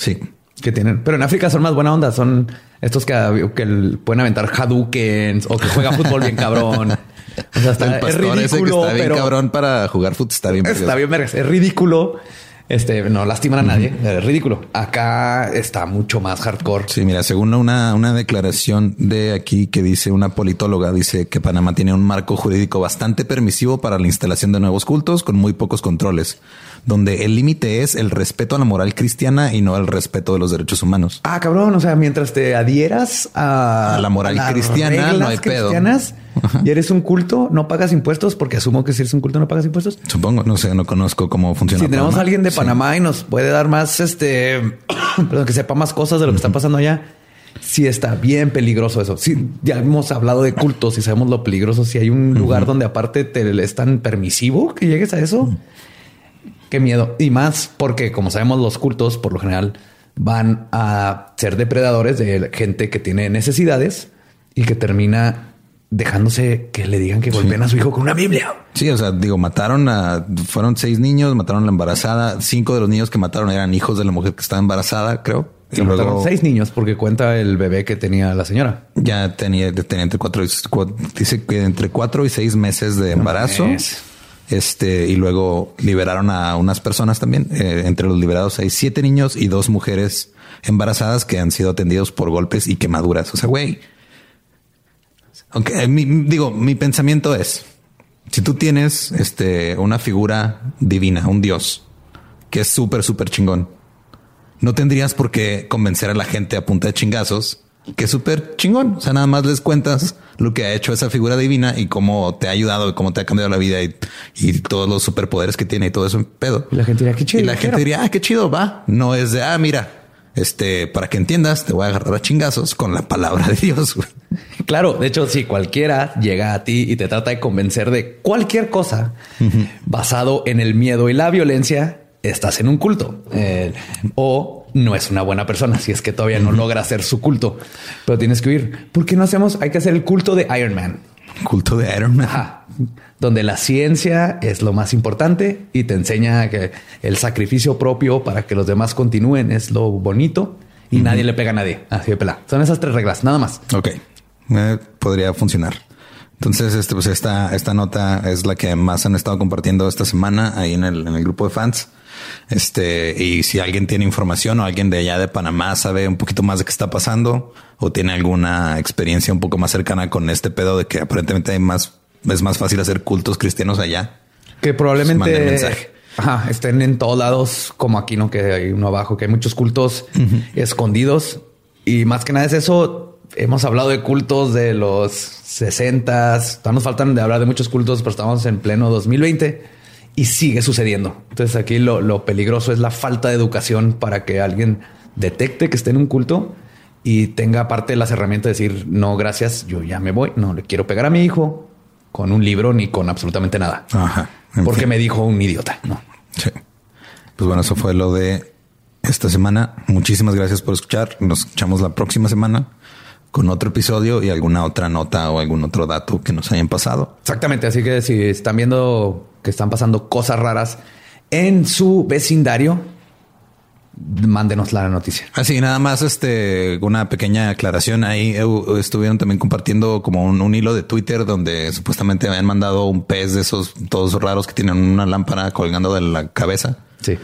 Sí. Que tienen, pero en África son más buena onda. Son estos que, que el- pueden aventar Hadoukens o que juega fútbol bien cabrón. O sea, está, el es pastor ese que ridículo, está bien pero cabrón para jugar fútbol está bien. está bien, vergas. Es ridículo. Este no lastiman a nadie. Es ridículo. Acá está mucho más hardcore. Sí, mira, según una, una declaración de aquí que dice una politóloga, dice que Panamá tiene un marco jurídico bastante permisivo para la instalación de nuevos cultos con muy pocos controles, donde el límite es el respeto a la moral cristiana y no el respeto de los derechos humanos. Ah, cabrón. O sea, mientras te adhieras a, A la moral cristiana, no hay pedo. y eres un culto, no pagas impuestos porque asumo que si eres un culto no pagas impuestos. Supongo, no sé, no conozco cómo funciona. Si tenemos a alguien de Sí. Panamá y nos puede dar más, este, perdón, que sepa más cosas de lo que está pasando allá, sí está bien peligroso eso. Sí, ya hemos hablado de cultos y sabemos lo peligroso. Si hay un lugar donde aparte te es tan permisivo que llegues a eso, qué miedo. Y más porque, como sabemos, los cultos por lo general van a ser depredadores de gente que tiene necesidades y que termina dejándose que le digan que golpeen a su hijo con una Biblia. Sí, o sea, digo, mataron a, fueron seis niños, mataron a la embarazada. Cinco de los niños que mataron eran hijos de la mujer que estaba embarazada, creo. Y Se mataron luego seis niños porque cuenta el bebé que tenía la señora. ya tenía, tenía entre cuatro dice que entre cuatro y seis meses de embarazo. Este, y luego liberaron a unas personas también. Eh, entre los liberados hay siete niños y dos mujeres embarazadas que han sido atendidos por golpes y quemaduras. O sea, güey. Aunque mi- digo, mi pensamiento es si tú tienes este una figura divina, un dios que es súper, súper chingón, no tendrías por qué convencer a la gente a punta de chingazos que es súper chingón. O sea, nada más les cuentas lo que ha hecho esa figura divina y cómo te ha ayudado y cómo te ha cambiado la vida y, y todos los superpoderes que tiene y todo eso en pedo. Y la gente diría, qué chido. Y la gente diría, ah, qué chido, va. No es de, ah, mira, este, para que entiendas, te voy a agarrar a chingazos con la palabra de Dios. güey. Claro, de hecho, si cualquiera llega a ti y te trata de convencer de cualquier cosa basado en el miedo y la violencia, estás en un culto Eh, o no es una buena persona si es que todavía no logra hacer su culto, pero tienes que huir. ¿Por qué no hacemos? Hay que hacer el culto de Iron Man. Culto de Iron Man. Ajá. Donde la ciencia es lo más importante y te enseña que el sacrificio propio para que los demás continúen es lo bonito y nadie le pega a nadie. Así de pelada. Son esas tres reglas, nada más. Ok, Eh, podría funcionar. Entonces, este, pues esta, esta nota es la que más han estado compartiendo esta semana ahí en el, en el grupo de fans. Este, y si alguien tiene información o alguien de allá de Panamá sabe un poquito más de qué está pasando o tiene alguna experiencia un poco más cercana con este pedo de que aparentemente hay más, es más fácil hacer cultos cristianos allá. Que Manden probablemente mensaje. ajá, estén en todos lados, como aquí, ¿no? Que hay uno abajo, que hay muchos cultos escondidos. Y más que nada es eso. Hemos hablado de cultos de los 60. Todavía nos faltan de hablar de muchos cultos, pero estamos en pleno 2020 y sigue sucediendo. Entonces aquí lo, lo peligroso es la falta de educación para que alguien detecte que esté en un culto y tenga aparte las herramientas de decir, no, gracias, yo ya me voy, no le quiero pegar a mi hijo con un libro ni con absolutamente nada. Ajá. Porque fin. me dijo un idiota. No. Sí. Pues bueno, eso fue lo de esta semana. Muchísimas gracias por escuchar. Nos escuchamos la próxima semana con otro episodio y alguna otra nota o algún otro dato que nos hayan pasado. Exactamente. Así que si están viendo que están pasando cosas raras en su vecindario, mándenos la noticia. Así, nada más este, una pequeña aclaración. Ahí estuvieron también compartiendo como un, un hilo de Twitter donde supuestamente habían mandado un pez de esos todos raros que tienen una lámpara colgando de la cabeza. Sí.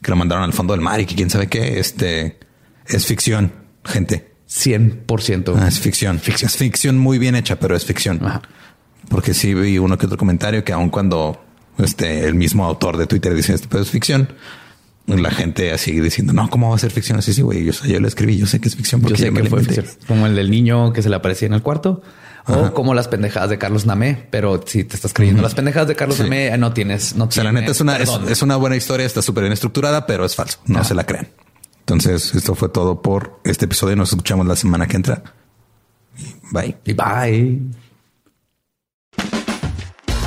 Que lo mandaron al fondo del mar y que quién sabe qué. Este es ficción, gente. 100%. Ah, es ficción. Es ficción muy bien hecha, pero es ficción. Ajá. Porque sí vi uno que otro comentario que aun cuando este, el mismo autor de Twitter dice esto pero es ficción, la gente así diciendo, no, ¿cómo va a ser ficción? Así, sí, güey, yo, yo lo escribí, yo sé que es ficción. Yo porque sé me que fue inventé". ficción. como el del niño que se le aparecía en el cuarto o como las pendejadas de Carlos Namé. Pero si te estás creyendo las pendejadas de Carlos Sí. Namé, eh, no tienes, no O sea, la neta es una, es, es una buena historia, está súper bien estructurada, pero es falso. No Ah. se la crean. Entonces, esto fue todo por este episodio. Nos escuchamos la semana que entra. Bye. Y bye.